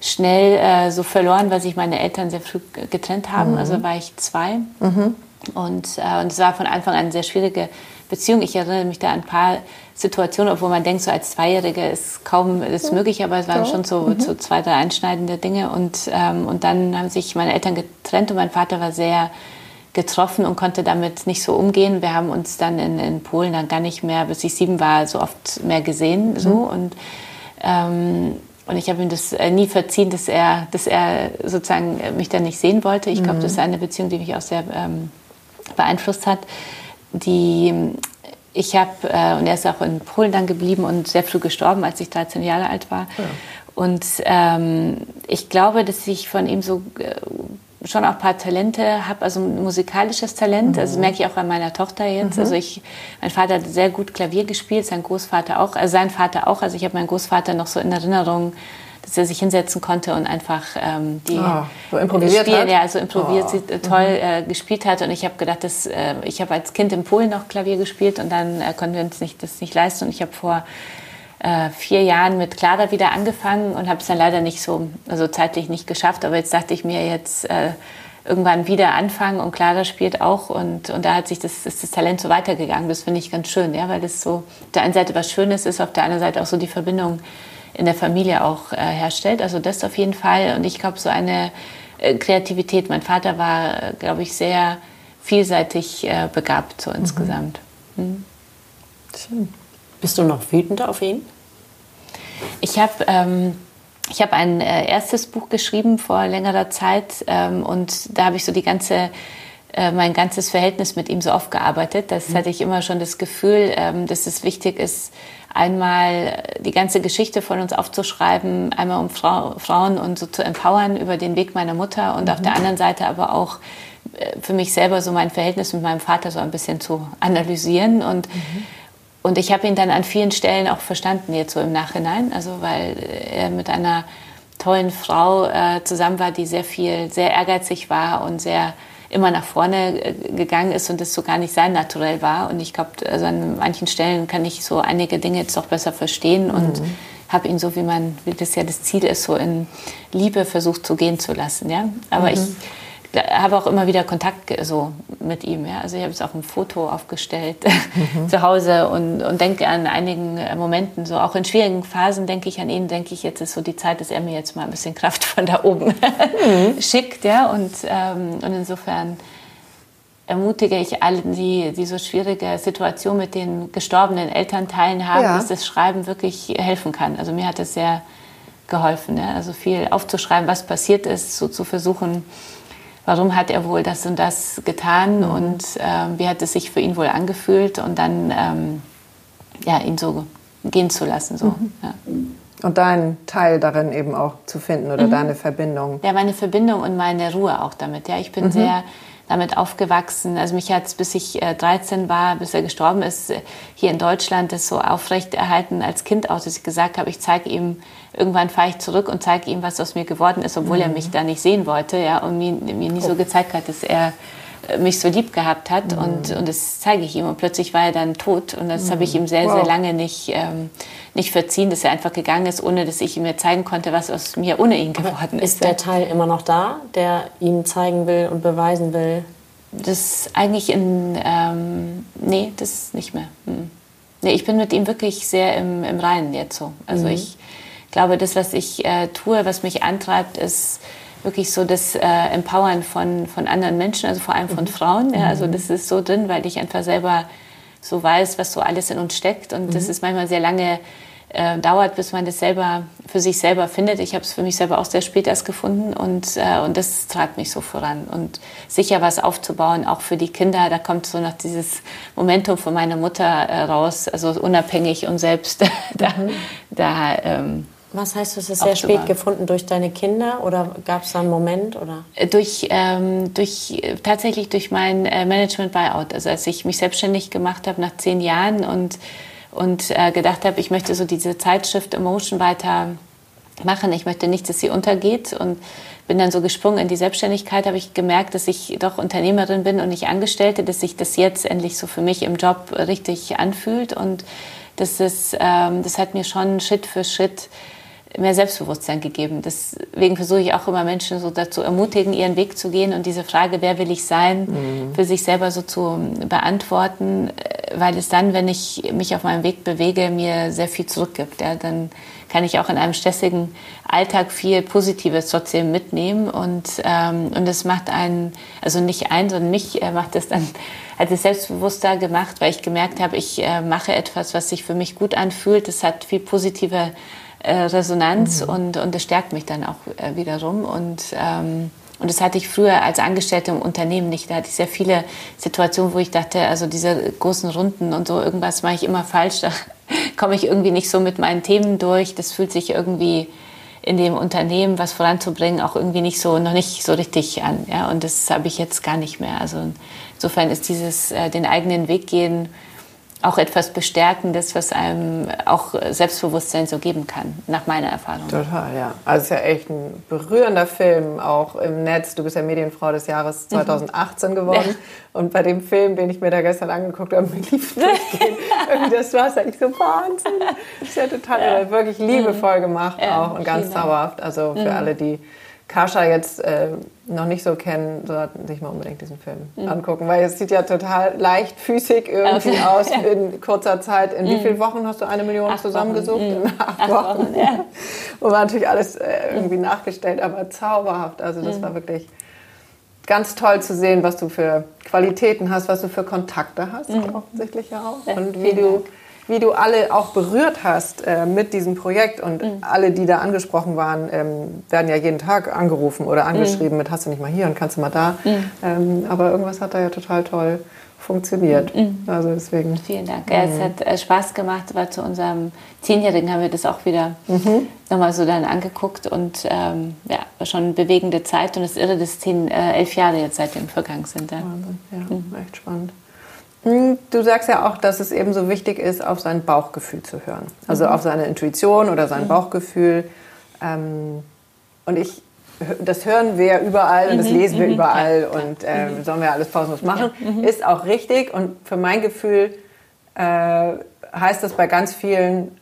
[SPEAKER 1] schnell äh, so verloren, weil sich meine Eltern sehr früh getrennt haben. Mhm. Also war ich zwei. Mhm. Und, äh, und es war von Anfang an eine sehr schwierige Beziehung. Ich erinnere mich da an ein paar Situationen, obwohl man denkt, so als Zweijährige ist kaum das möglich, aber es waren schon so, mhm. so zwei, drei einschneidende Dinge. Und, ähm, und dann haben sich meine Eltern getrennt und mein Vater war sehr getroffen und konnte damit nicht so umgehen. Wir haben uns dann in, in Polen dann gar nicht mehr, bis ich sieben war, so oft mehr gesehen. Mhm. So. Und, ähm, und ich habe ihm das äh, nie verziehen, dass er, dass er sozusagen mich dann nicht sehen wollte. Ich glaube, mhm. das ist eine Beziehung, die mich auch sehr ähm, beeinflusst hat. Die, ich habe, äh, und er ist auch in Polen dann geblieben und sehr früh gestorben, als ich 13 Jahre alt war. Ja. Und ähm, ich glaube, dass ich von ihm so äh, schon auch ein paar Talente habe, also ein musikalisches Talent. Mhm. Also merke ich auch an meiner Tochter jetzt. Mhm. Also ich, mein Vater hat sehr gut Klavier gespielt, sein Großvater auch, also sein Vater auch. Also ich habe meinen Großvater noch so in Erinnerung, dass er sich hinsetzen konnte und einfach ähm, die
[SPEAKER 3] oh, so improvisiert Spiel, hat.
[SPEAKER 1] ja, also improvisiert oh. toll mhm. äh, gespielt hat. Und ich habe gedacht, dass äh, ich habe als Kind in Polen noch Klavier gespielt und dann äh, konnten wir uns nicht, das nicht leisten. Und ich habe vor äh, vier Jahren mit Clara wieder angefangen und habe es dann leider nicht so, also zeitlich nicht geschafft. Aber jetzt dachte ich mir jetzt äh, irgendwann wieder anfangen und Clara spielt auch und, und da hat sich das, ist das Talent so weitergegangen. Das finde ich ganz schön, ja, weil das so auf der einen Seite was Schönes ist, auf der anderen Seite auch so die Verbindung in der Familie auch äh, herstellt. Also das auf jeden Fall. Und ich glaube, so eine äh, Kreativität. Mein Vater war, glaube ich, sehr vielseitig äh, begabt, so insgesamt. Mhm.
[SPEAKER 2] Schön. Bist du noch wütend auf ihn?
[SPEAKER 1] Ich habe ähm, ich habe ein äh, erstes Buch geschrieben vor längerer Zeit ähm, und da habe ich so die ganze äh, mein ganzes Verhältnis mit ihm so aufgearbeitet. Das mhm. hatte ich immer schon das Gefühl, ähm, dass es wichtig ist, einmal die ganze Geschichte von uns aufzuschreiben, einmal um Frau, Frauen und so zu empowern über den Weg meiner Mutter und mhm. auf der anderen Seite aber auch äh, für mich selber so mein Verhältnis mit meinem Vater so ein bisschen zu analysieren und mhm. Und ich habe ihn dann an vielen Stellen auch verstanden, jetzt so im Nachhinein. Also weil er mit einer tollen Frau äh, zusammen war, die sehr viel, sehr ehrgeizig war und sehr immer nach vorne äh, gegangen ist und das so gar nicht sein Naturell war. Und ich glaube, also an manchen Stellen kann ich so einige Dinge jetzt auch besser verstehen und mhm. habe ihn so, wie man, wie das ja das Ziel ist, so in Liebe versucht zu gehen zu lassen. Ja? Aber mhm. ich habe auch immer wieder Kontakt so mit ihm. Ja? Also ich habe jetzt auch ein Foto aufgestellt mhm. [laughs] zu Hause und, und denke an einigen äh, Momenten, so auch in schwierigen Phasen denke ich an ihn, denke ich, jetzt ist so die Zeit, dass er mir jetzt mal ein bisschen Kraft von da oben mhm. [laughs] schickt. Ja? Und, ähm, und insofern ermutige ich alle, die, die so schwierige Situation mit den gestorbenen Elternteilen haben, ja. dass das Schreiben wirklich helfen kann. Also mir hat es sehr geholfen. Ja? Also viel aufzuschreiben, was passiert ist, so zu versuchen, warum hat er wohl das und das getan mhm. und ähm, wie hat es sich für ihn wohl angefühlt und dann ähm, ja, ihn so gehen zu lassen. So. Mhm. Ja.
[SPEAKER 3] Und deinen Teil darin eben auch zu finden oder mhm. deine Verbindung.
[SPEAKER 1] Ja, meine Verbindung und meine Ruhe auch damit. Ja, ich bin mhm. sehr damit aufgewachsen. Also mich hat es, bis ich äh, 13 war, bis er gestorben ist, äh, hier in Deutschland das so aufrecht erhalten als Kind aus, dass ich gesagt habe, ich zeige ihm, irgendwann fahre ich zurück und zeige ihm, was aus mir geworden ist, obwohl mhm. er mich da nicht sehen wollte ja, und mir, mir nie so gezeigt hat, dass er äh, mich so lieb gehabt hat mhm. und, und das zeige ich ihm und plötzlich war er dann tot und das mhm. habe ich ihm sehr, wow. sehr lange nicht, ähm, nicht verziehen, dass er einfach gegangen ist, ohne dass ich ihm mir zeigen konnte, was aus mir ohne ihn geworden ist.
[SPEAKER 2] Ist der Teil immer noch da, der ihm zeigen will und beweisen will?
[SPEAKER 1] Das eigentlich in, ähm, nee, das nicht mehr. Hm. Nee, ich bin mit ihm wirklich sehr im, im Reinen jetzt so. Also mhm. ich glaube, das, was ich äh, tue, was mich antreibt, ist wirklich so das äh, Empowern von, von anderen Menschen, also vor allem von mhm. Frauen. Ja, also mhm. das ist so drin, weil ich einfach selber so weiß, was so alles in uns steckt. Und mhm. das ist manchmal sehr lange äh, dauert, bis man das selber für sich selber findet. Ich habe es für mich selber auch sehr spät erst gefunden und, äh, und das treibt mich so voran. Und sicher was aufzubauen, auch für die Kinder, da kommt so noch dieses Momentum von meiner Mutter äh, raus, also unabhängig und selbst [laughs] da, mhm. da ähm,
[SPEAKER 2] was heißt, du hast es sehr spät gefunden durch deine Kinder oder gab es da einen Moment? Oder?
[SPEAKER 1] Äh, durch, ähm, durch, tatsächlich durch mein äh, Management-Buyout. Also als ich mich selbstständig gemacht habe nach zehn Jahren und und äh, gedacht habe, ich möchte so diese Zeitschrift Emotion weiter machen. Ich möchte nicht, dass sie untergeht und bin dann so gesprungen in die Selbstständigkeit, habe ich gemerkt, dass ich doch Unternehmerin bin und nicht Angestellte, dass sich das jetzt endlich so für mich im Job richtig anfühlt und das ist, ähm, das hat mir schon Schritt für Schritt mehr Selbstbewusstsein gegeben. Deswegen versuche ich auch immer Menschen so dazu ermutigen, ihren Weg zu gehen und diese Frage, wer will ich sein, mhm. für sich selber so zu beantworten, weil es dann, wenn ich mich auf meinem Weg bewege, mir sehr viel zurückgibt. Ja, dann kann ich auch in einem stressigen Alltag viel Positives trotzdem mitnehmen und ähm, und es macht einen, also nicht einen, sondern mich äh, macht es dann hat es selbstbewusster gemacht, weil ich gemerkt habe, ich äh, mache etwas, was sich für mich gut anfühlt. Es hat viel positive äh, Resonanz mhm. und, und das stärkt mich dann auch äh, wiederum. Und, ähm, und das hatte ich früher als Angestellte im Unternehmen nicht. Da hatte ich sehr viele Situationen, wo ich dachte, also diese großen Runden und so, irgendwas mache ich immer falsch. [laughs] Da komme ich irgendwie nicht so mit meinen Themen durch. Das fühlt sich irgendwie in dem Unternehmen was voranzubringen auch irgendwie nicht so noch nicht so richtig an ja und das habe ich jetzt gar nicht mehr also insofern ist dieses äh, den eigenen Weg gehen auch etwas Bestärkendes, was einem auch Selbstbewusstsein so geben kann, nach meiner Erfahrung.
[SPEAKER 3] Total, ja. Also es ist ja echt ein berührender Film, auch im Netz. Du bist ja Medienfrau des Jahres 2018 mhm. geworden. Ja. Und bei dem Film, den ich mir da gestern angeguckt habe, [laughs] mir lief. Irgendwie das war ich so Wahnsinn. Das ist ja total ja. wirklich liebevoll gemacht ja, auch und ganz zauberhaft. Also für mhm. alle, die Kascha jetzt äh, noch nicht so kennen, sollten sich mal unbedingt diesen Film mhm. angucken, weil es sieht ja total leichtfüßig irgendwie okay. aus in kurzer Zeit. In mhm. wie vielen Wochen hast du eine Million acht zusammengesucht? Mhm. In acht, acht Wochen. Wochen ja. [laughs] Und war natürlich alles äh, irgendwie nachgestellt, aber zauberhaft. Also das mhm. war wirklich ganz toll zu sehen, was du für Qualitäten hast, was du für Kontakte hast, mhm. offensichtlich ja auch. Und wie du, wie du alle auch berührt hast äh, mit diesem Projekt. Und mhm. alle, die da angesprochen waren, ähm, werden ja jeden Tag angerufen oder angeschrieben mhm. mit, hast du nicht mal hier und kannst du mal da. Mhm. Ähm, aber irgendwas hat da ja total toll funktioniert. Mhm. Also deswegen.
[SPEAKER 1] Vielen Dank. Ja, es mhm. hat äh, Spaß gemacht, weil zu unserem Zehnjährigen haben wir das auch wieder mhm. nochmal so dann angeguckt und ähm, ja, war schon eine bewegende Zeit und es ist irre, dass zehn, äh, elf Jahre jetzt seitdem vergangen sind. Ja,
[SPEAKER 3] Wahnsinn. ja mhm. echt spannend. Hm, du sagst ja auch, dass es eben so wichtig ist, auf sein Bauchgefühl zu hören. Also mhm. auf seine Intuition oder sein mhm. Bauchgefühl. Ähm, und ich das hören wir überall und das mhm, lesen wir mhm, überall ja, und mhm. sollen wir alles pausenlos machen. Ja, mhm. ist auch richtig und für mein Gefühl äh, heißt das bei ganz vielen,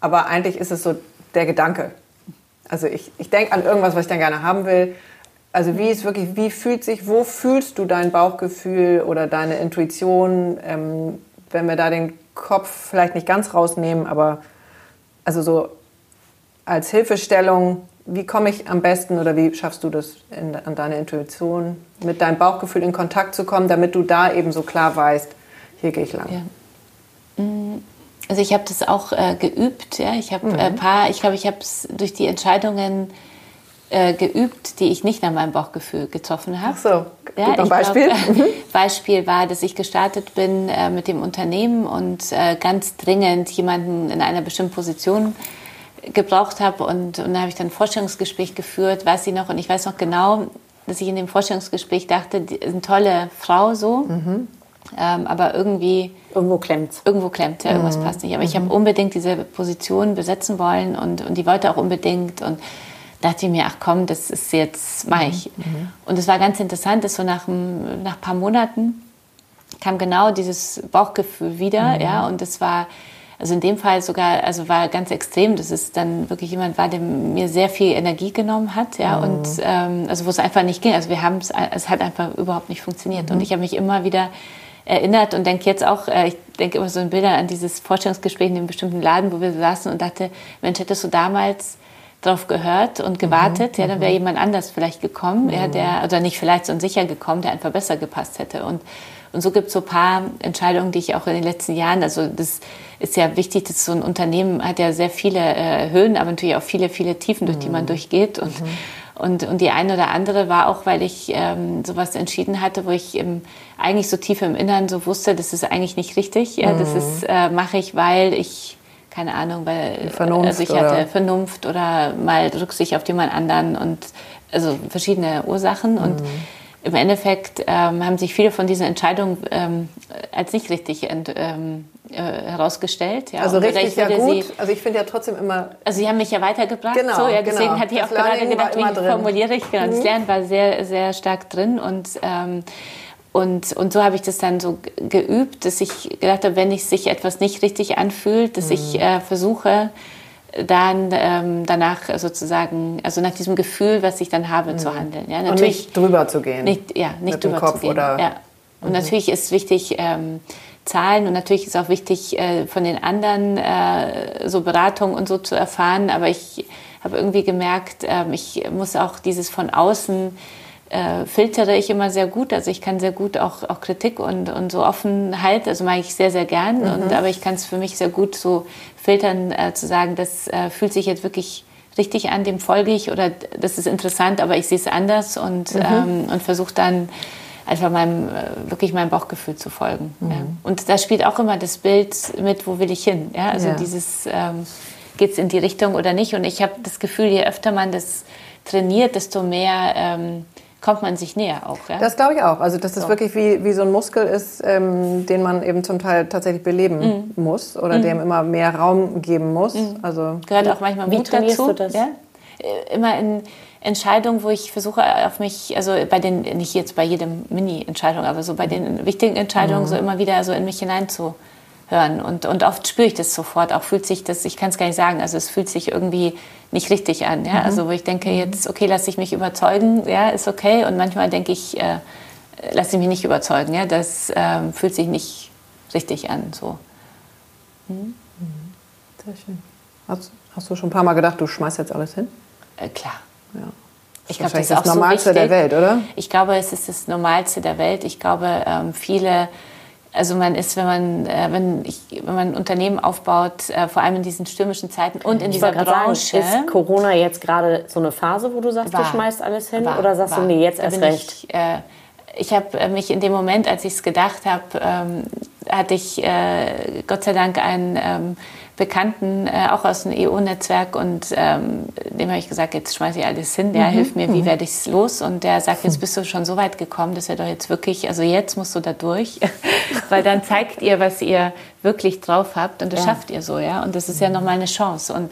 [SPEAKER 3] aber eigentlich ist es so der Gedanke. Also ich, ich denke an irgendwas, was ich dann gerne haben will. Also wie ist wirklich, wie fühlt sich, wo fühlst du dein Bauchgefühl oder deine Intuition, ähm, wenn wir da den Kopf vielleicht nicht ganz rausnehmen, aber also so als Hilfestellung, wie komme ich am besten oder wie schaffst du das in, an deine Intuition, mit deinem Bauchgefühl in Kontakt zu kommen, damit du da eben so klar weißt, hier gehe ich lang?
[SPEAKER 1] Ja. Mm, also ich habe das auch äh, geübt. Ja? Ich habe mhm. ein paar, ich glaube, ich habe es durch die Entscheidungen äh, geübt, die ich nicht nach meinem Bauchgefühl getroffen habe.
[SPEAKER 3] Ach so, ja, ein Beispiel. Glaub,
[SPEAKER 1] mhm. Beispiel war, dass ich gestartet bin äh, mit dem Unternehmen und äh, ganz dringend jemanden in einer bestimmten Position gebraucht habe. Und, und da habe ich dann ein Vorstellungsgespräch geführt, weiß ich noch. Und ich weiß noch genau, dass ich in dem Vorstellungsgespräch dachte, die ist eine tolle Frau so. Mhm. Ähm, aber irgendwie.
[SPEAKER 2] Irgendwo klemmt
[SPEAKER 1] Irgendwo klemmt, ja, irgendwas mhm. passt nicht. Aber mhm. ich habe unbedingt diese Position besetzen wollen und, und die wollte auch unbedingt. Und dachte ich mir, ach komm, das ist jetzt, mach ich. Mhm. mhm. Und es war ganz interessant, dass so nach, nach ein paar Monaten kam genau dieses Bauchgefühl wieder, mhm. ja, und es war also in dem Fall sogar, also war ganz extrem, dass es dann wirklich jemand war, der mir sehr viel Energie genommen hat, ja, mhm. und ähm, also wo es einfach nicht ging. Also wir haben es, es hat einfach überhaupt nicht funktioniert. Mhm. Und ich habe mich immer wieder erinnert und denke jetzt auch, äh, ich denke immer so in Bildern an dieses Vorstellungsgespräch in einem bestimmten Laden, wo wir saßen und dachte, Mensch, hättest du damals drauf gehört und gewartet, mhm. ja, dann wäre mhm. jemand anders vielleicht gekommen, ja, mhm. der, oder nicht vielleicht, sondern sicher gekommen, der einfach besser gepasst hätte. Und und so gibt es so ein paar Entscheidungen, die ich auch in den letzten Jahren, also das ist ja wichtig, dass so ein Unternehmen hat ja sehr viele äh, Höhen, aber natürlich auch viele, viele Tiefen, durch die man mhm. durchgeht. Und, mhm. und, und die eine oder andere war auch, weil ich ähm, sowas entschieden hatte, wo ich im, eigentlich so tief im Innern so wusste, das ist eigentlich nicht richtig. Ja, das mhm. ist, äh, mache ich, weil ich keine Ahnung, weil
[SPEAKER 3] Vernunft,
[SPEAKER 1] also ich hatte oder? Vernunft oder mal Rücksicht auf jemand anderen und also verschiedene Ursachen und mhm im Endeffekt ähm, haben sich viele von diesen Entscheidungen ähm, als nicht richtig ent, ähm, äh, herausgestellt.
[SPEAKER 3] Ja. Also richtig, ja gut. Sie, also ich finde ja trotzdem immer...
[SPEAKER 1] Also sie haben mich ja weitergebracht. Genau, so, ja, deswegen genau. hatte ich das auch gerade gedacht, wie formuliere ich. Genau, mhm. Das Lernen war sehr, sehr stark drin und... Ähm, und, und so habe ich das dann so geübt, dass ich gedacht habe, wenn ich sich etwas nicht richtig anfühlt, dass mhm. ich äh, versuche, dann ähm, danach sozusagen, also nach diesem Gefühl, was ich dann habe, mhm. zu handeln.
[SPEAKER 3] Ja, natürlich, und nicht drüber zu gehen.
[SPEAKER 1] Nicht, ja, nicht Mit drüber Kopf zu gehen. Oder ja. Und mhm. natürlich ist wichtig, ähm, Zahlen und natürlich ist auch wichtig, äh, von den anderen äh, so Beratung und so zu erfahren. Aber ich habe irgendwie gemerkt, äh, ich muss auch dieses von außen äh, filtere ich immer sehr gut. Also ich kann sehr gut auch, auch Kritik und, und so Offenheit, also mag ich sehr, sehr gern. Mhm. Und, aber ich kann es für mich sehr gut so filtern, äh, zu sagen, das äh, fühlt sich jetzt wirklich richtig an, dem folge ich oder das ist interessant, aber ich sehe es anders und, mhm. ähm, und versuche dann einfach meinem, äh, wirklich meinem Bauchgefühl zu folgen. Mhm. Ja. Und da spielt auch immer das Bild mit, wo will ich hin. Ja? Also ja. dieses, ähm, geht es in die Richtung oder nicht. Und ich habe das Gefühl, je öfter man das trainiert, desto mehr ähm, kommt man sich näher auch. Ja?
[SPEAKER 3] Das glaube ich auch. Also dass das so. wirklich wie, wie so ein Muskel ist, ähm, den man eben zum Teil tatsächlich beleben mhm. muss oder mhm. dem immer mehr Raum geben muss. Mhm. Also
[SPEAKER 1] gehört auch manchmal Mut dazu. Du das? Ja? Äh, immer in Entscheidungen, wo ich versuche auf mich, also bei den nicht jetzt bei jedem Mini-Entscheidung, aber so bei den wichtigen Entscheidungen mhm. so immer wieder so in mich hinein zu hören. Und, und oft spüre ich das sofort. Auch fühlt sich das, ich kann es gar nicht sagen, also es fühlt sich irgendwie nicht richtig an. Ja? Mhm. Also wo ich denke, mhm. jetzt, okay, lasse ich mich überzeugen, ja, ist okay. Und manchmal denke ich, äh, lasse ich mich nicht überzeugen. Ja? Das äh, fühlt sich nicht richtig an. So.
[SPEAKER 3] Mhm. mhm. Sehr schön. Hast, hast, du schon ein paar Mal gedacht, du schmeißt jetzt alles hin?
[SPEAKER 1] Äh, klar.
[SPEAKER 3] Ja.
[SPEAKER 1] Ich glaube,
[SPEAKER 3] das ist das Normalste so der Welt, oder?
[SPEAKER 1] Ich glaube, es ist das Normalste der Welt. Ich glaube, ähm, viele, also man ist, wenn man, äh, wenn, ich, wenn man ein Unternehmen aufbaut, äh, vor allem in diesen stürmischen Zeiten und in ich dieser Branche.
[SPEAKER 2] Sagen, ist Corona jetzt gerade so eine Phase, wo du sagst, war, du schmeißt alles hin? War, oder sagst war. du, nee, jetzt erst recht?
[SPEAKER 1] Ich, äh, ich habe mich in dem Moment, als ich es gedacht habe, ähm, hatte ich äh, Gott sei Dank einen ähm, Bekannten, äh, auch aus dem EU-Netzwerk, und ähm, dem habe ich gesagt, jetzt schmeiße ich alles hin, der mhm. hilft mir, wie mhm. werde ich es los? Und der sagt, jetzt bist du schon so weit gekommen, dass er doch jetzt wirklich, also jetzt musst du da durch, [laughs] weil dann zeigt ihr, was ihr wirklich drauf habt und das ja. schafft ihr so, ja. Und das ist ja nochmal eine Chance. Und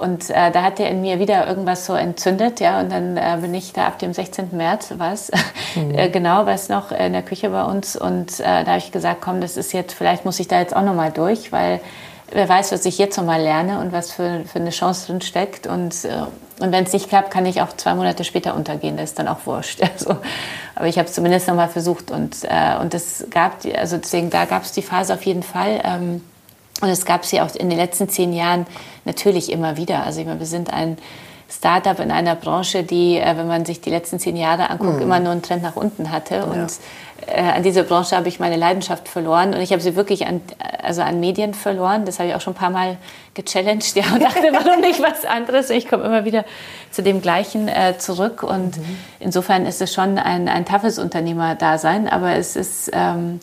[SPEAKER 1] und äh, da hat er in mir wieder irgendwas so entzündet, ja. Und dann äh, bin ich da ab dem 16. März, was [laughs] mhm. äh, genau, was noch in der Küche bei uns. Und äh, da habe ich gesagt, komm, das ist jetzt, vielleicht muss ich da jetzt auch nochmal durch, weil wer weiß, was ich jetzt nochmal lerne und was für, für eine Chance drin steckt. Und, äh, und wenn es nicht klappt, kann ich auch zwei Monate später untergehen. Das ist dann auch wurscht. [laughs] Also, aber ich habe es zumindest nochmal versucht. Und, äh, und gab, also deswegen, da gab es die Phase auf jeden Fall. Ähm, und es gab sie auch in den letzten zehn Jahren natürlich immer wieder. Also ich meine, wir sind ein Startup in einer Branche, die, äh, wenn man sich die letzten zehn Jahre anguckt, mhm. immer nur einen Trend nach unten hatte. Ja. Und äh, an dieser Branche habe ich meine Leidenschaft verloren und ich habe sie wirklich an, also an Medien verloren. Das habe ich auch schon ein paar Mal gechallenged [laughs] ja, und dachte, warum nicht was anderes? Und ich komme immer wieder zu dem Gleichen äh, zurück und mhm. insofern ist es schon ein, ein toughes Unternehmerdasein, aber es ist... Ähm,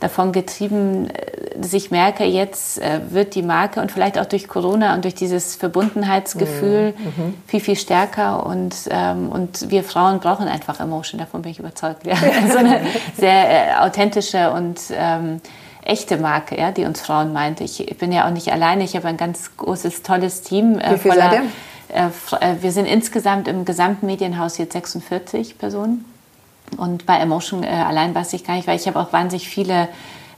[SPEAKER 1] davon getrieben, äh, dass ich merke, jetzt äh, wird die Marke und vielleicht auch durch Corona und durch dieses Verbundenheitsgefühl mhm. mhm. viel, viel stärker. Und, ähm, und wir Frauen brauchen einfach Emotion, davon bin ich überzeugt. Ja. [laughs] so eine sehr äh, authentische und ähm, echte Marke, ja, die uns Frauen meint. Ich, ich bin ja auch nicht alleine, ich habe ein ganz großes, tolles Team.
[SPEAKER 3] Äh, Wie viel voller, seid ihr?
[SPEAKER 1] Äh, wir sind insgesamt im gesamten Medienhaus jetzt 46 Personen. Und bei Emotion äh, allein weiß ich gar nicht, weil ich habe auch wahnsinnig viele,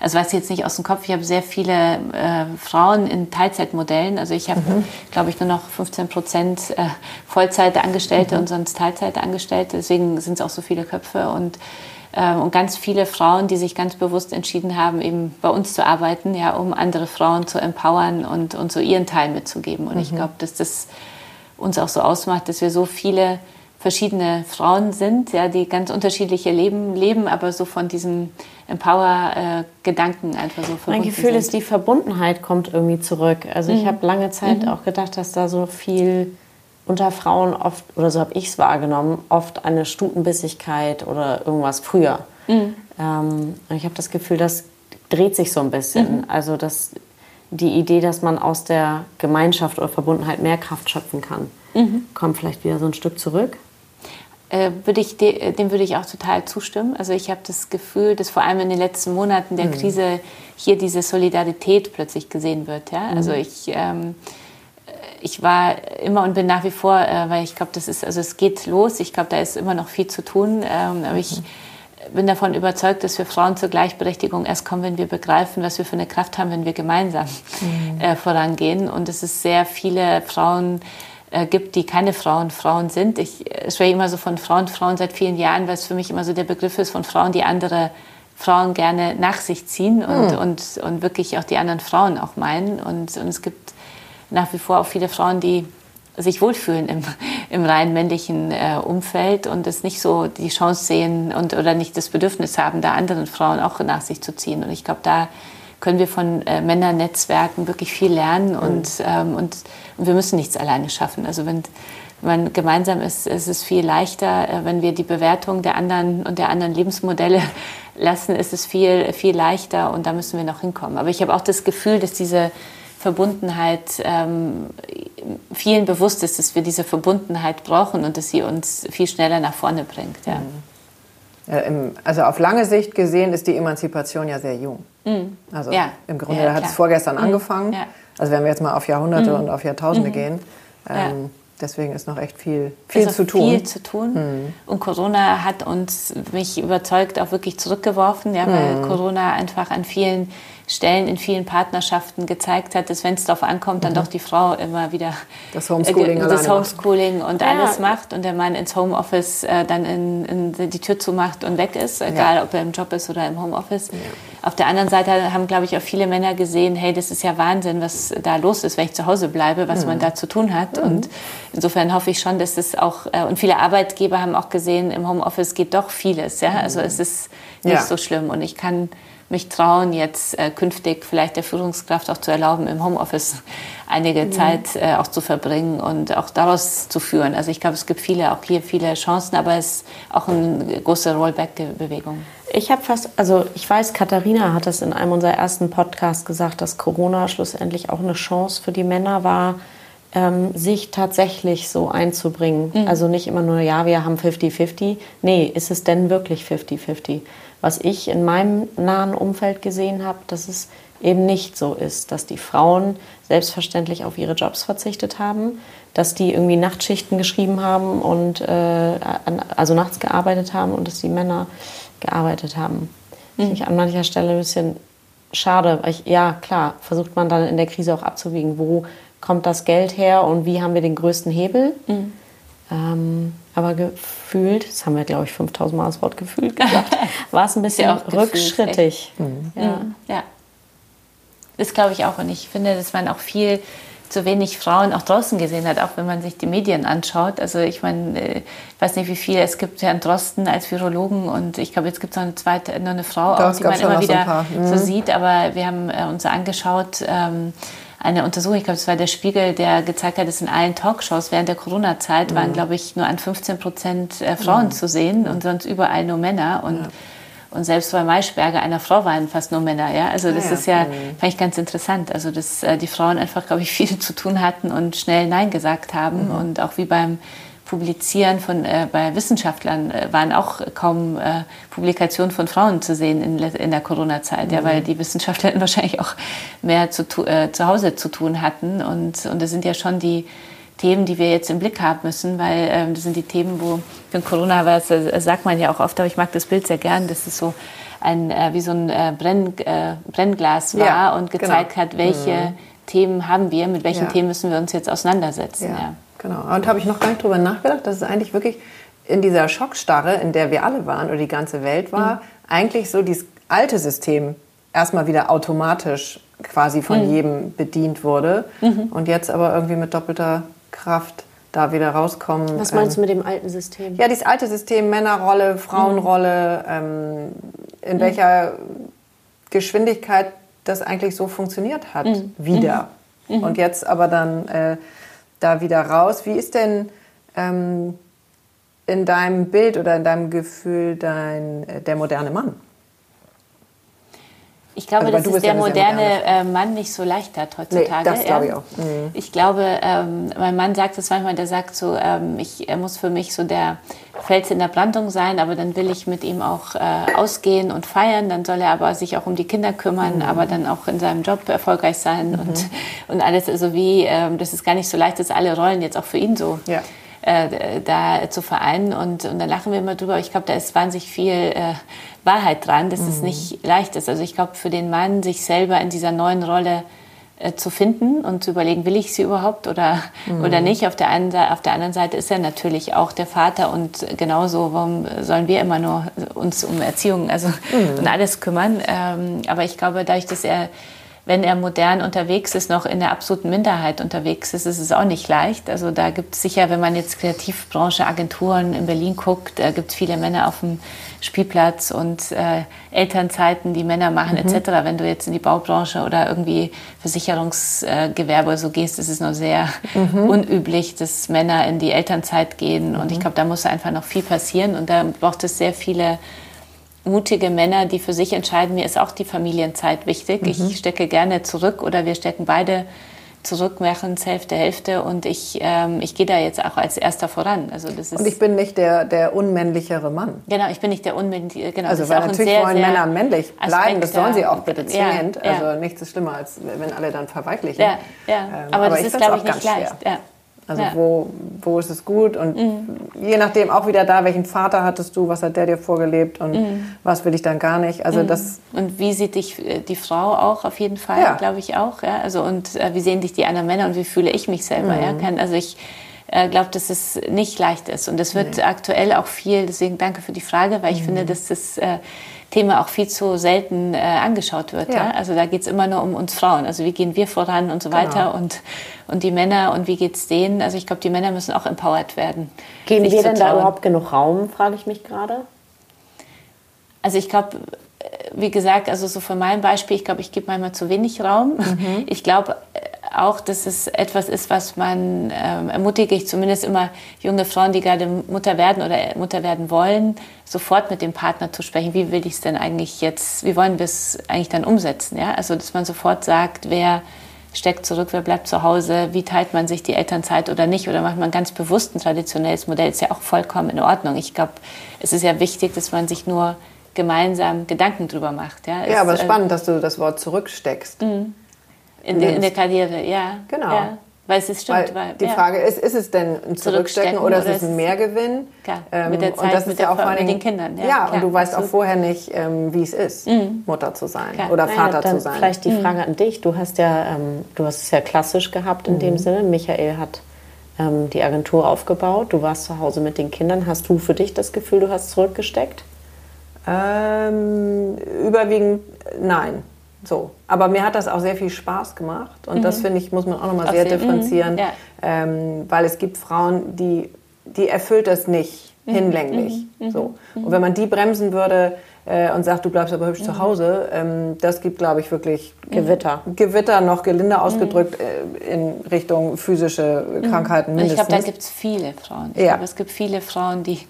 [SPEAKER 1] also weiß ich jetzt nicht aus dem Kopf, ich habe sehr viele äh, Frauen in Teilzeitmodellen. Also ich habe, mhm. glaube ich, nur noch 15 Prozent äh, Vollzeitangestellte mhm. und sonst Teilzeitangestellte. Deswegen sind es auch so viele Köpfe und ähm, und ganz viele Frauen, die sich ganz bewusst entschieden haben, eben bei uns zu arbeiten, ja, um andere Frauen zu empowern und, und so ihren Teil mitzugeben. Und mhm. ich glaube, dass das uns auch so ausmacht, dass wir so viele verschiedene Frauen sind, ja, die ganz unterschiedliche Leben leben, aber so von diesem Empower-Gedanken einfach so verbunden
[SPEAKER 2] Mein Gefühl
[SPEAKER 1] sind.
[SPEAKER 2] ist, die Verbundenheit kommt irgendwie zurück. Also mhm. ich habe lange Zeit mhm. auch gedacht, dass da so viel unter Frauen oft, oder so habe ich es wahrgenommen, oft eine Stutenbissigkeit oder irgendwas früher. Mhm. Ähm, ich habe das Gefühl, das dreht sich so ein bisschen. Mhm. Also das, die Idee, dass man aus der Gemeinschaft oder Verbundenheit mehr Kraft schöpfen kann, mhm. kommt vielleicht wieder so ein Stück zurück
[SPEAKER 1] würde ich de, dem würde ich auch total zustimmen. Also ich habe das Gefühl, dass vor allem in den letzten Monaten der mhm. Krise hier diese Solidarität plötzlich gesehen wird. Ja? Mhm. Also ich, ähm, ich war immer und bin nach wie vor, äh, weil ich glaube, das ist, also es geht los. Ich glaube, da ist immer noch viel zu tun. Ähm, aber ich mhm. bin davon überzeugt, dass wir Frauen zur Gleichberechtigung erst kommen, wenn wir begreifen, was wir für eine Kraft haben, wenn wir gemeinsam mhm. äh, vorangehen. Und es ist sehr viele Frauen äh, gibt, die keine Frauen Frauen sind. Ich äh, spreche immer so von Frauen, Frauen seit vielen Jahren, weil es für mich immer so der Begriff ist von Frauen, die andere Frauen gerne nach sich ziehen und, mhm. und, und wirklich auch die anderen Frauen auch meinen. Und, und es gibt nach wie vor auch viele Frauen, die sich wohlfühlen im, [laughs] im rein männlichen äh, Umfeld und es nicht so die Chance sehen und oder nicht das Bedürfnis haben, da anderen Frauen auch nach sich zu ziehen. Und ich glaube, da können wir von äh, Männernetzwerken wirklich viel lernen mhm. und, ähm, und, wir müssen nichts alleine schaffen. Also wenn, wenn man gemeinsam ist, ist es viel leichter. Äh, wenn wir die Bewertung der anderen und der anderen Lebensmodelle [laughs] lassen, ist es viel, viel leichter und da müssen wir noch hinkommen. Aber ich habe auch das Gefühl, dass diese Verbundenheit ähm, vielen bewusst ist, dass wir diese Verbundenheit brauchen und dass sie uns viel schneller nach vorne bringt. Ja. Mhm.
[SPEAKER 3] Äh, also auf lange Sicht gesehen ist die Emanzipation ja sehr jung. Mhm. Also ja. im Grunde ja, hat es vorgestern mhm. angefangen. Ja. Also wenn wir jetzt mal auf Jahrhunderte mhm. und auf Jahrtausende mhm. gehen, ähm, deswegen ist noch echt viel, viel zu tun.
[SPEAKER 1] Viel zu tun. Mhm. Und Corona hat uns mich überzeugt auch wirklich zurückgeworfen, ja, weil mhm. Corona einfach an vielen Stellen in vielen Partnerschaften gezeigt hat, dass wenn es darauf ankommt, dann mhm. doch die Frau immer wieder
[SPEAKER 3] das Homeschooling,
[SPEAKER 1] äh, das Homeschooling und ja. alles macht und der Mann ins Homeoffice äh, dann in, in die Tür zumacht und weg ist, egal ja. ob er im Job ist oder im Homeoffice. Ja. Auf der anderen Seite haben, glaube ich, auch viele Männer gesehen, hey, das ist ja Wahnsinn, was da los ist, wenn ich zu Hause bleibe, was mhm. man da zu tun hat. Mhm. Und insofern hoffe ich schon, dass es auch, äh, und viele Arbeitgeber haben auch gesehen, im Homeoffice geht doch vieles. Ja? Also es ist nicht so schlimm und ich kann mich trauen, jetzt äh, künftig vielleicht der Führungskraft auch zu erlauben, im Homeoffice einige mhm. Zeit äh, auch zu verbringen und auch daraus zu führen. Also ich glaube, es gibt viele, auch hier viele Chancen, aber es ist auch eine große Rollback-Bewegung.
[SPEAKER 2] Ich habe fast, also ich weiß, Katharina hat es in einem unserer ersten Podcasts gesagt, dass Corona schlussendlich auch eine Chance für die Männer war, ähm, sich tatsächlich so einzubringen. Mhm. Also nicht immer nur, ja, wir haben 50-50. Nee, ist es denn wirklich 50-50? Was ich in meinem nahen Umfeld gesehen habe, dass es eben nicht so ist, dass die Frauen selbstverständlich auf ihre Jobs verzichtet haben, dass die irgendwie Nachtschichten geschrieben haben und äh, also nachts gearbeitet haben und dass die Männer gearbeitet haben. Mhm. Ich an mancher Stelle ein bisschen schade, weil ich, ja klar, versucht man dann in der Krise auch abzuwiegen, wo kommt das Geld her und wie haben wir den größten Hebel. Mhm. Ähm, aber gefühlt, das haben wir, glaube ich, 5000 Mal das Wort gefühlt gesagt, [laughs] war es ein bisschen ja, rückschrittig.
[SPEAKER 1] Mhm. Ja. Mhm. ja. Das glaube ich auch. Und ich finde, dass man auch viel zu wenig Frauen auch draußen gesehen hat, auch wenn man sich die Medien anschaut. Also ich meine, äh, ich weiß nicht, wie viele es gibt Herrn Drosten als Virologen und ich glaube, jetzt gibt es noch eine zweite, noch eine Frau, auch, die man immer wieder so, mhm. so, sieht. Aber wir haben äh, uns angeschaut, ähm, eine Untersuchung, ich glaube, es war der Spiegel, der gezeigt hat, dass in allen Talkshows während der Corona-Zeit mhm. waren, glaube ich, nur an 15 Prozent äh, Frauen mhm. zu sehen und sonst überall nur Männer. Und, ja. und selbst bei Maischberger, einer Frau, waren fast nur Männer. Ja? Also das ja, ist ja, mhm. fand ich ganz interessant. Also dass äh, die Frauen einfach, glaube ich, [laughs] viel zu tun hatten und schnell Nein gesagt haben. Mhm. Und auch wie beim Publizieren von, äh, bei Wissenschaftlern äh, waren auch kaum äh, Publikationen von Frauen zu sehen in, in der Corona-Zeit, mhm. ja, weil die Wissenschaftler [laughs] wahrscheinlich auch mehr zu, äh, zu Hause zu tun hatten. Und, und das sind ja schon die Themen, die wir jetzt im Blick haben müssen, weil ähm, das sind die Themen, wo für Corona war, das äh, sagt man ja auch oft, aber ich mag das Bild sehr gern, dass es so ein, äh, wie so ein Brenn, Brennglas war ja, und gezeigt genau. hat, welche mhm. Themen haben wir, mit welchen ja. Themen müssen wir uns jetzt auseinandersetzen.
[SPEAKER 3] Ja. Genau. Und habe ich noch gar nicht drüber nachgedacht, dass es eigentlich wirklich in dieser Schockstarre, in der wir alle waren oder die ganze Welt war, mhm. eigentlich so dieses alte System erstmal wieder automatisch quasi von mhm. jedem bedient wurde mhm. und jetzt aber irgendwie mit doppelter Kraft da wieder rauskommen.
[SPEAKER 2] Was meinst ähm, du mit dem alten System?
[SPEAKER 3] Ja, dieses alte System, Männerrolle, Frauenrolle, ähm, in mhm. welcher Geschwindigkeit das eigentlich so funktioniert hat, mhm. wieder. Mhm. Und jetzt aber dann äh, da wieder raus. Wie ist denn ähm, in deinem Bild oder in deinem Gefühl dein, äh, der moderne Mann?
[SPEAKER 1] Ich glaube, also, dass es der moderne äh, Mann nicht so leicht hat heutzutage.
[SPEAKER 3] Nee, das glaube ich auch. Mhm.
[SPEAKER 1] Ich glaube, ähm, mein Mann sagt es manchmal, der sagt so, ähm, ich, er muss für mich so der Fels in der Brandung sein, aber dann will ich mit ihm auch äh, ausgehen und feiern. Dann soll er aber sich auch um die Kinder kümmern, mhm. aber dann auch in seinem Job erfolgreich sein mhm. und, und alles. Also wie, ähm, das ist gar nicht so leicht, dass alle Rollen jetzt auch für ihn so ja äh, da zu vereinen. Und, und dann lachen wir immer drüber. Ich glaube, da ist wahnsinnig viel äh, Wahrheit dran, dass mhm. es nicht leicht ist. Also ich glaube, für den Mann, sich selber in dieser neuen Rolle äh, zu finden und zu überlegen, will ich sie überhaupt oder, mhm. oder nicht. Auf der, einen, auf der anderen Seite ist er natürlich auch der Vater und genauso, warum sollen wir immer nur uns um Erziehung also, mhm. und alles kümmern. Ähm, aber ich glaube, dadurch, dass er wenn er modern unterwegs ist, noch in der absoluten Minderheit unterwegs ist, ist es auch nicht leicht. Also da gibt es sicher, wenn man jetzt Kreativbranche, Agenturen in Berlin guckt, da gibt es viele Männer auf dem Spielplatz und äh, Elternzeiten, die Männer machen mhm. etc. Wenn du jetzt in die Baubranche oder irgendwie Versicherungsgewerbe äh, so gehst, ist es noch sehr mhm. unüblich, dass Männer in die Elternzeit gehen. Mhm. Und ich glaube, da muss einfach noch viel passieren und da braucht es sehr viele mutige Männer, die für sich entscheiden, mir ist auch die Familienzeit wichtig. Mhm. Ich stecke gerne zurück oder wir stecken beide zurück, machen es Hälfte, Hälfte und ich, ähm, ich gehe da jetzt auch als Erster voran. Also das ist
[SPEAKER 3] und ich bin nicht der, der unmännlichere Mann.
[SPEAKER 1] Genau, ich bin nicht der unmännliche, genau.
[SPEAKER 3] Also weil natürlich sehr, wollen Männer männlich bleiben, das sollen sie auch bitte zwingend. Ja, ja. Also nichts ist schlimmer, als wenn alle dann verweichlichen.
[SPEAKER 1] Ja, ja. Ähm, aber, aber, das ist, glaube ich, nicht leicht. Ja.
[SPEAKER 3] Also ja. wo, wo ist es gut und mhm. je nachdem auch wieder da, welchen Vater hattest du, was hat der dir vorgelebt und mhm. was will ich dann gar nicht. Also mhm. das
[SPEAKER 1] und wie sieht dich äh, die Frau auch auf jeden Fall, ja. glaube ich auch. Ja? Also und äh, wie sehen dich die anderen Männer und wie fühle ich mich selber? Ja? Mhm. Also ich äh, glaube, dass es nicht leicht ist und das wird nee. aktuell auch viel. Deswegen danke für die Frage, weil ich finde, mhm. dass das äh, Thema auch viel zu selten äh, angeschaut wird. Ja. ja? Also da geht es immer nur um uns Frauen. Also wie gehen wir voran und so genau. weiter und, und die Männer und wie geht es denen. Also ich glaube, die Männer müssen auch empowered werden.
[SPEAKER 2] Geben wir denn da überhaupt genug Raum, frage ich mich gerade?
[SPEAKER 1] Also ich glaube, äh, wie gesagt, also so von meinem Beispiel, ich glaube, ich gebe manchmal zu wenig Raum. Mhm. Ich glaube, auch, dass es etwas ist, was man ähm, ermutige ich zumindest immer junge Frauen, die gerade Mutter werden oder Mutter werden wollen, sofort mit dem Partner zu sprechen. Wie will ich es denn eigentlich jetzt, wie wollen wir es eigentlich dann umsetzen? Ja? Also, dass man sofort sagt, wer steckt zurück, wer bleibt zu Hause, wie teilt man sich die Elternzeit oder nicht oder macht man ganz bewusst ein traditionelles Modell, ist ja auch vollkommen in Ordnung. Ich glaube, es ist ja wichtig, dass man sich nur gemeinsam Gedanken drüber macht. Ja,
[SPEAKER 3] ja aber es ist spannend, dass du das Wort zurücksteckst. Mhm.
[SPEAKER 1] In, in, der Karriere, ja.
[SPEAKER 3] Genau.
[SPEAKER 1] Ja. Weil es ist stimmt.
[SPEAKER 3] Weil die ja. Frage ist, ist es denn ein Zurückstecken oder ist es ein Mehrgewinn?
[SPEAKER 1] Klar, ähm, mit der Zeit, und das ist ja auch vor allem, mit den Kindern.
[SPEAKER 3] Ja, ja klar, und du weißt absolut. auch vorher nicht, ähm, wie es ist, mhm. Mutter zu sein klar. oder Vater
[SPEAKER 2] naja,
[SPEAKER 3] zu sein.
[SPEAKER 2] Vielleicht die mhm. Frage mhm. an dich. Du hast ja, ähm, du hast es ja klassisch gehabt in mhm. dem Sinne. Michael hat ähm, die Agentur aufgebaut. Du warst zu Hause mit den Kindern. Hast du für dich das Gefühl, du hast zurückgesteckt?
[SPEAKER 3] Ähm, überwiegend nein. So. Aber mir hat das auch sehr viel Spaß gemacht und mhm. das finde ich, muss man auch nochmal sehr differenzieren, mhm. ja. ähm, weil es gibt Frauen, die, die erfüllt das nicht mhm. hinlänglich. Mhm. So. Mhm. Und wenn man die bremsen würde äh, und sagt, du bleibst aber hübsch zu. Hause, ähm, das gibt, glaube ich, wirklich Gewitter. Gewitter noch gelinde ausgedrückt äh, in Richtung physische Krankheiten
[SPEAKER 1] mindestens. Ich glaube, da gibt es viele Frauen. Ich ja. glaube, es gibt viele Frauen, die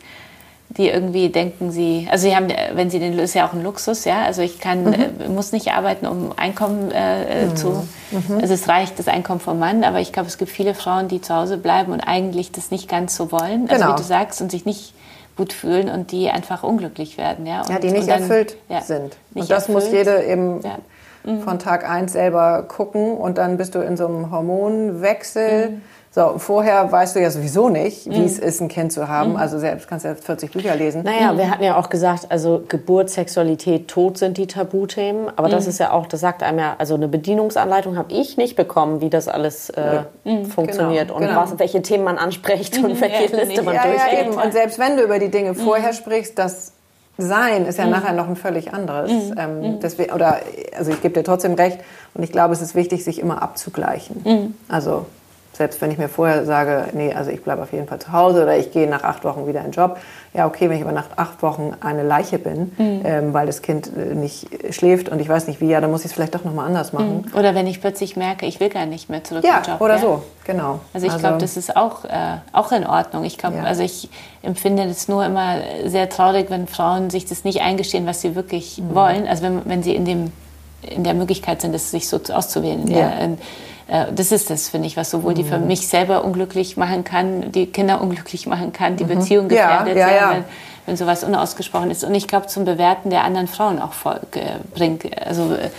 [SPEAKER 1] die irgendwie denken sie, also sie haben, wenn sie den, ist ja auch ein Luxus, ja, also ich kann, mhm. äh, muss nicht arbeiten, um Einkommen äh, äh, mhm. zu, mhm. also es reicht das Einkommen vom Mann, aber ich glaube, es gibt viele Frauen, die zu Hause bleiben und eigentlich das nicht ganz so wollen, also genau. wie du sagst, und sich nicht gut fühlen und die einfach unglücklich werden, ja. Und,
[SPEAKER 3] ja, die nicht dann, erfüllt ja, sind. Nicht und das erfüllt. muss jede eben ja. Mhm. von Tag eins selber gucken und dann bist du in so einem Hormonwechsel mhm. So, vorher weißt du ja sowieso nicht, wie mhm. es ist, ein Kind zu haben. Mhm. Also selbst kannst du ja 40 Bücher lesen.
[SPEAKER 2] Naja, mhm. wir hatten ja auch gesagt, also Geburt, Sexualität, Tod sind die Tabuthemen. Aber das mhm. ist ja auch, das sagt einem ja, also eine Bedienungsanleitung habe ich nicht bekommen, wie das alles äh, mhm. funktioniert genau, und genau. Was, welche Themen man anspricht und mhm. welche ja, Liste man ja, durchgeht.
[SPEAKER 3] Ja, und selbst wenn du über die Dinge vorher sprichst, das sein ist ja nachher noch ein völlig anderes. Ähm, deswegen, oder, also ich gebe dir trotzdem recht und ich glaube, es ist wichtig, sich immer abzugleichen. Also selbst wenn ich mir vorher sage, nee, also ich bleibe auf jeden Fall zu Hause oder ich gehe nach acht Wochen wieder in den Job. Ja, okay, wenn ich aber nach acht Wochen eine Leiche bin, mhm. ähm, weil das Kind äh, nicht schläft und ich weiß nicht wie, ja, dann muss ich es vielleicht doch nochmal anders machen.
[SPEAKER 1] Mhm. Oder wenn ich plötzlich merke, ich will gar nicht mehr zurück
[SPEAKER 3] ja,
[SPEAKER 1] in den Job.
[SPEAKER 3] Oder ja, oder so, genau.
[SPEAKER 1] Also ich also, glaube, das ist auch, äh, auch in Ordnung. Ich glaube, ja. also ich empfinde es nur immer sehr traurig, wenn Frauen sich das nicht eingestehen, was sie wirklich mhm. wollen. Also wenn, wenn sie in dem in der Möglichkeit sind, es sich so auszuwählen. Ja. In, äh, das ist das, finde ich, was sowohl die für mhm. mich selber unglücklich machen kann, die Kinder unglücklich machen kann, die mhm. Beziehung gefährdet, ja, ja, ja. Wenn, wenn sowas unausgesprochen ist. Und ich glaube, zum Bewerten der anderen Frauen auch bringt. Also äh,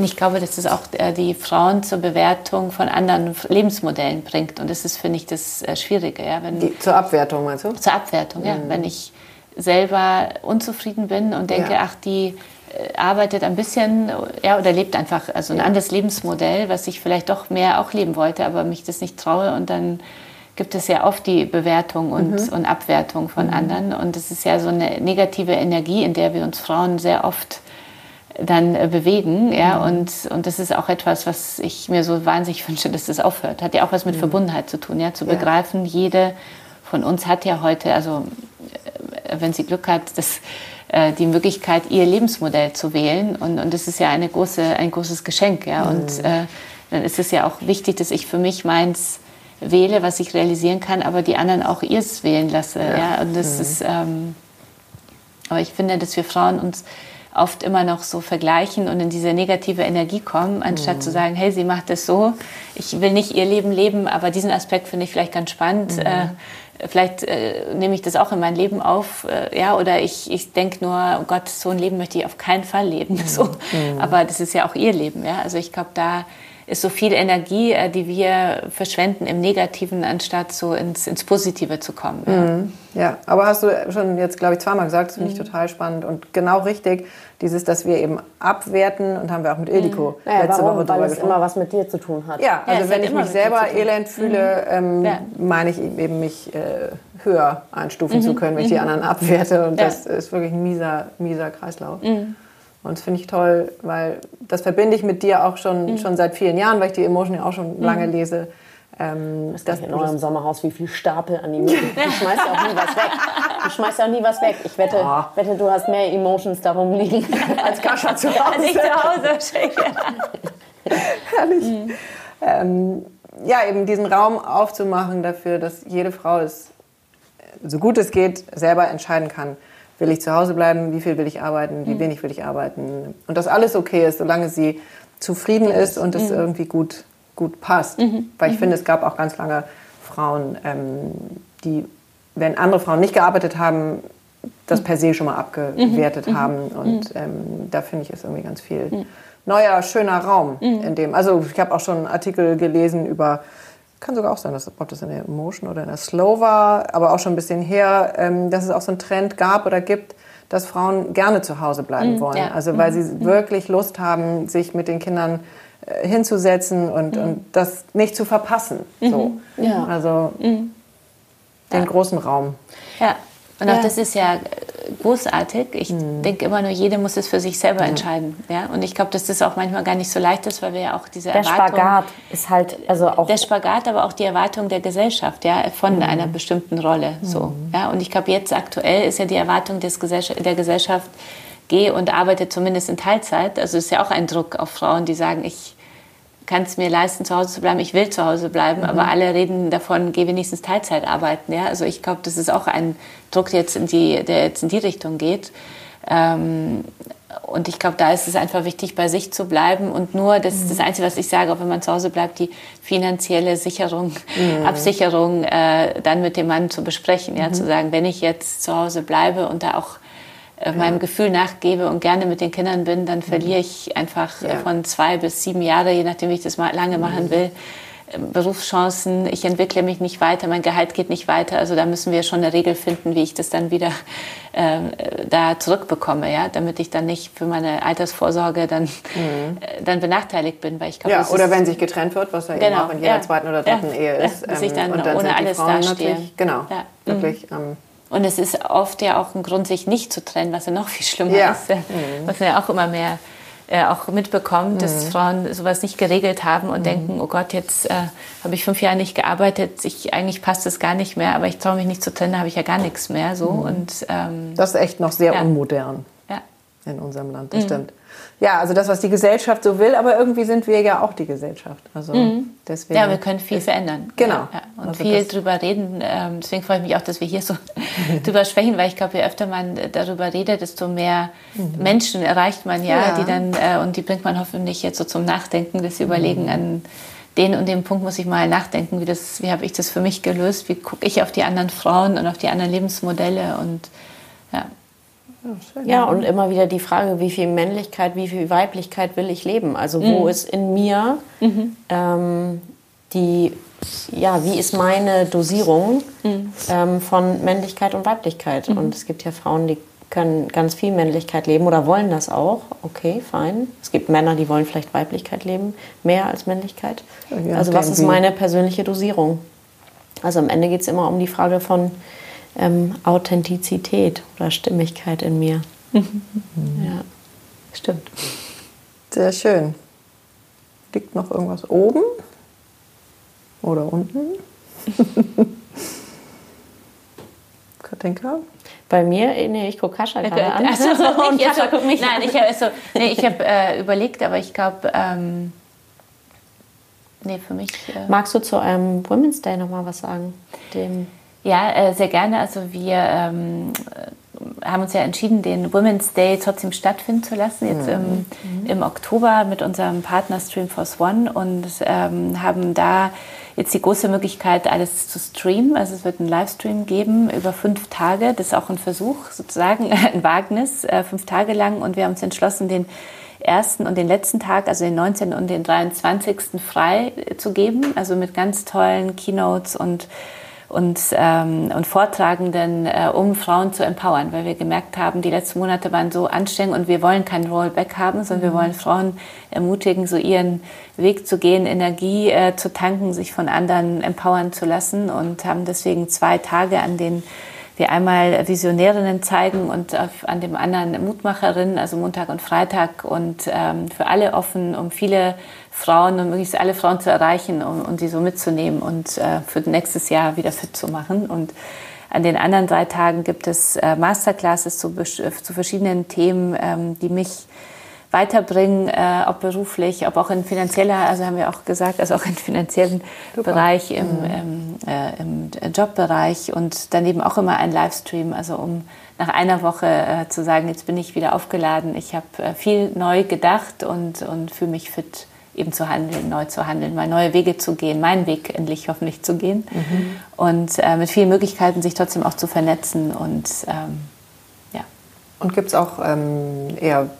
[SPEAKER 1] ich glaube, dass es auch äh, die Frauen zur Bewertung von anderen Lebensmodellen bringt. Und das ist, finde ich, das Schwierige. Ja, wenn,
[SPEAKER 3] die, zur Abwertung, meinst du?
[SPEAKER 1] Zur Abwertung, mhm. ja. Wenn ich selber unzufrieden bin und denke, ach, die arbeitet ein bisschen ja, oder lebt einfach also ein anderes Lebensmodell, was ich vielleicht doch mehr auch leben wollte, aber mich das nicht traue. Und dann gibt es ja oft die Bewertung und, mhm. und Abwertung von mhm. anderen. Und es ist ja so eine negative Energie, in der wir uns Frauen sehr oft dann äh, bewegen. Ja? Mhm. Und, und das ist auch etwas, was ich mir so wahnsinnig [laughs] wünsche, dass das aufhört. Hat ja auch was mit mhm. Verbundenheit zu tun, ja? zu begreifen, jede von uns hat ja heute, also äh, wenn sie Glück hat, das äh, die Möglichkeit, ihr Lebensmodell zu wählen. Und, und das ist ja eine große, ein großes Geschenk. Ja? Mhm. Und äh, dann ist es ja auch wichtig, dass ich für mich meins wähle, was ich realisieren kann, aber die anderen auch ihrs wählen lasse. Ja. ja? Und das mhm. ist, ähm, aber ich finde, dass wir Frauen uns oft immer noch so vergleichen und in diese negative Energie kommen, anstatt mhm. zu sagen, hey, sie macht das so, ich will nicht ihr Leben leben, aber diesen Aspekt finde ich vielleicht ganz spannend. Mhm. Äh, vielleicht äh, nehme ich das auch in mein Leben auf, äh, ja, oder ich, ich denke nur, oh Gott, so ein Leben möchte ich auf keinen Fall leben. [laughs] So. Mhm. Aber das ist ja auch ihr Leben, ja. Also ich glaube, da ist so viel Energie, äh, die wir verschwenden im Negativen, anstatt so ins, ins Positive zu kommen.
[SPEAKER 3] Ja. Mhm. ja, aber hast du schon jetzt, glaube ich, zweimal gesagt, das finde ich mhm. total spannend und genau richtig, dieses, dass wir eben abwerten und haben wir auch mit Ildiko
[SPEAKER 2] mhm. ja, letzte warum? Woche Weil es immer was mit dir zu tun hat.
[SPEAKER 3] Ja, also ja, wenn ich mich selber elend fühle, mhm. ähm, ja. meine ich eben, mich äh, höher einstufen mhm. zu können, wenn ich die anderen abwerte und das ist wirklich ein mieser, mieser Kreislauf. Und das finde ich toll, weil das verbinde ich mit dir auch schon, mhm. schon seit vielen Jahren, weil ich die Emotion ja auch schon mhm. lange lese.
[SPEAKER 2] Ähm, das ist in eurem Sommerhaus, wie viel Stapel an Emotionen. [laughs] Du schmeißt ja auch nie was weg. Du schmeißt ja auch nie was weg. Ich wette, oh. wette du hast mehr Emotions darum liegen [laughs] als Kascha zu Hause. [laughs] Als ich zu Hause
[SPEAKER 3] Herrlich. Mhm. Ähm, ja, eben diesen Raum aufzumachen dafür, dass jede Frau es, so gut es geht, selber entscheiden kann Will ich zu Hause bleiben? Wie viel will ich arbeiten? Wie mhm. wenig will ich arbeiten? Und dass alles okay ist, solange sie zufrieden ist und es mhm. irgendwie gut, gut passt. Mhm. Weil ich mhm. finde, es gab auch ganz lange Frauen, ähm, die, wenn andere Frauen nicht gearbeitet haben, das mhm. per se schon mal abgewertet mhm. haben. Und ähm, da finde ich, ist irgendwie ganz viel neuer, schöner Raum in dem. Also ich habe auch schon Artikel gelesen über kann sogar auch sein, dass, ob das in der Emotion oder in der Slow war, aber auch schon ein bisschen her, ähm, dass es auch so einen Trend gab oder gibt, dass Frauen gerne zu Hause bleiben mm, wollen. Ja. Also weil mm, sie mm. wirklich Lust haben, sich mit den Kindern äh, hinzusetzen und, mm. und das nicht zu verpassen. -hmm. So. Ja. Also mm. den ja. großen Raum.
[SPEAKER 1] Ja. Und auch das ist ja großartig. Ich mhm. denke immer nur, jede muss es für sich selber mhm. entscheiden. Ja? Und ich glaube, dass das auch manchmal gar nicht so leicht ist, weil wir ja auch diese
[SPEAKER 2] der Erwartung... Der Spagat ist halt also auch...
[SPEAKER 1] Der Spagat, aber auch die Erwartung der Gesellschaft, ja, von mhm. einer bestimmten Rolle. So, mhm. ja? Und ich glaube, jetzt aktuell ist ja die Erwartung des Gesellschaft, der Gesellschaft, geh und arbeite zumindest in Teilzeit. Also ist ja auch ein Druck auf Frauen, die sagen, ich kann es mir leisten, zu Hause zu bleiben, ich will zu Hause bleiben, mhm. aber alle reden davon, geh wenigstens Teilzeit arbeiten. Ja? Also ich glaube, das ist auch ein Druck, der jetzt in die, der jetzt in die Richtung geht. Ähm, und ich glaube, da ist es einfach wichtig, bei sich zu bleiben und nur, das ist das mhm. Einzige, was ich sage, auch wenn man zu Hause bleibt, die finanzielle Sicherung, mhm. Absicherung äh, dann mit dem Mann zu besprechen. Ja? Mhm. Zu sagen, wenn ich jetzt zu Hause bleibe und da auch äh, meinem Gefühl nachgebe und gerne mit den Kindern bin, dann verliere ich einfach äh, ja. von zwei bis sieben Jahre, je nachdem, wie ich das mal lange machen mhm. will, äh, Berufschancen. Ich entwickle mich nicht weiter, mein Gehalt geht nicht weiter. Also da müssen wir schon eine Regel finden, wie ich das dann wieder äh, da zurückbekomme, ja, damit ich dann nicht für meine Altersvorsorge dann, mhm. äh, dann benachteiligt bin, weil ich
[SPEAKER 3] glaube, ja, oder wenn sich getrennt wird, was ja genau. eben auch in jeder ja. zweiten oder dritten ja. Ehe ist,
[SPEAKER 1] dass ähm, ich dann, und dann ohne alles dastehe.
[SPEAKER 3] Genau, wirklich.
[SPEAKER 1] Mhm. Ähm, und es ist oft ja auch ein Grund, sich nicht zu trennen, was ja noch viel schlimmer ja. ist. Mhm. Was man ja auch immer mehr äh, auch mitbekommt, mhm. dass Frauen sowas nicht geregelt haben und mhm. denken, oh Gott, jetzt äh, habe ich fünf Jahre nicht gearbeitet, ich, eigentlich passt es gar nicht mehr, aber ich traue mich nicht zu trennen, habe ich ja gar nichts mehr. So. Mhm. Und, ähm,
[SPEAKER 3] das ist echt noch sehr ja. unmodern ja. in unserem Land, das mhm. stimmt. Ja, also das, was die Gesellschaft so will, aber irgendwie sind wir ja auch die Gesellschaft. Also
[SPEAKER 1] mhm. deswegen ja, wir können viel verändern.
[SPEAKER 3] Genau.
[SPEAKER 1] Ja, und also viel drüber reden. Ähm, deswegen freue ich mich auch, dass wir hier so [laughs] drüber sprechen, weil ich glaube, je öfter man darüber redet, desto mehr mhm. Menschen erreicht man ja, ja, die dann äh, und die bringt man hoffentlich jetzt so zum Nachdenken, dass sie mhm. überlegen an den und dem Punkt muss ich mal nachdenken, wie, das, wie habe ich das für mich gelöst, wie gucke ich auf die anderen Frauen und auf die anderen Lebensmodelle und ja.
[SPEAKER 2] Ja, und immer wieder die Frage, wie viel Männlichkeit, wie viel Weiblichkeit will ich leben? Also wo mhm. ist in mir mhm. ähm, die, ja, wie ist meine Dosierung mhm. ähm, von Männlichkeit und Weiblichkeit? Mhm. Und es gibt ja Frauen, die können ganz viel Männlichkeit leben oder wollen das auch. Okay, fein. Es gibt Männer, die wollen vielleicht Weiblichkeit leben, mehr als Männlichkeit. Ja, also was ist meine persönliche Dosierung? Also am Ende geht es immer um die Frage von, ähm, Authentizität oder Stimmigkeit in mir. Mhm. Ja,
[SPEAKER 1] stimmt.
[SPEAKER 3] Sehr schön. Liegt noch irgendwas oben oder unten? [laughs] Katinka?
[SPEAKER 2] Bei mir, nee, ich gucke Kascha gerade an.
[SPEAKER 1] Also, [laughs] und Kascha guckt mich Nein, ich habe also, nee, hab, äh, überlegt, aber ich glaube, ähm, nee, für mich...
[SPEAKER 2] Äh Magst du zu einem Women's Day nochmal was sagen? Dem
[SPEAKER 1] ja, äh, sehr gerne. Also wir ähm, haben uns ja entschieden, den Women's Day trotzdem stattfinden zu lassen, jetzt im, mhm. im Oktober mit unserem Partner Streamforce One und ähm, haben da jetzt die große Möglichkeit, alles zu streamen. Also es wird einen Livestream geben über fünf Tage. Das ist auch ein Versuch, sozusagen [laughs] ein Wagnis, äh, fünf Tage lang. Und wir haben uns entschlossen, den ersten und den letzten Tag, also den 19. und den 23. frei zu geben, also mit ganz tollen Keynotes und und, ähm, und Vortragenden, äh, um Frauen zu empowern, weil wir gemerkt haben, die letzten Monate waren so anstrengend und wir wollen kein Rollback haben, sondern mhm. wir wollen Frauen ermutigen, so ihren Weg zu gehen, Energie äh, zu tanken, sich von anderen empowern zu lassen und haben deswegen zwei Tage, an denen wir einmal Visionärinnen zeigen und auf, an dem anderen Mutmacherinnen, also Montag und Freitag und ähm, für alle offen, um viele Frauen und möglichst alle Frauen zu erreichen und, um, um sie so mitzunehmen und äh, für nächstes Jahr wieder fit zu machen. Und an den anderen drei Tagen gibt es äh, Masterclasses zu, zu verschiedenen Themen, ähm, die mich weiterbringen, äh, ob beruflich, ob auch in finanzieller, also haben wir auch gesagt, also auch im finanziellen Super. Bereich, im, mhm. äh, im, Jobbereich und daneben auch immer ein Livestream, also um nach einer Woche äh, zu sagen, jetzt bin ich wieder aufgeladen, ich habe äh, viel neu gedacht und, und fühle mich fit eben zu handeln, neu zu handeln, mal neue Wege zu gehen, meinen Weg endlich hoffentlich zu gehen mhm. und äh, mit vielen Möglichkeiten sich trotzdem auch zu vernetzen und ähm, ja.
[SPEAKER 3] Und gibt es auch ähm, eher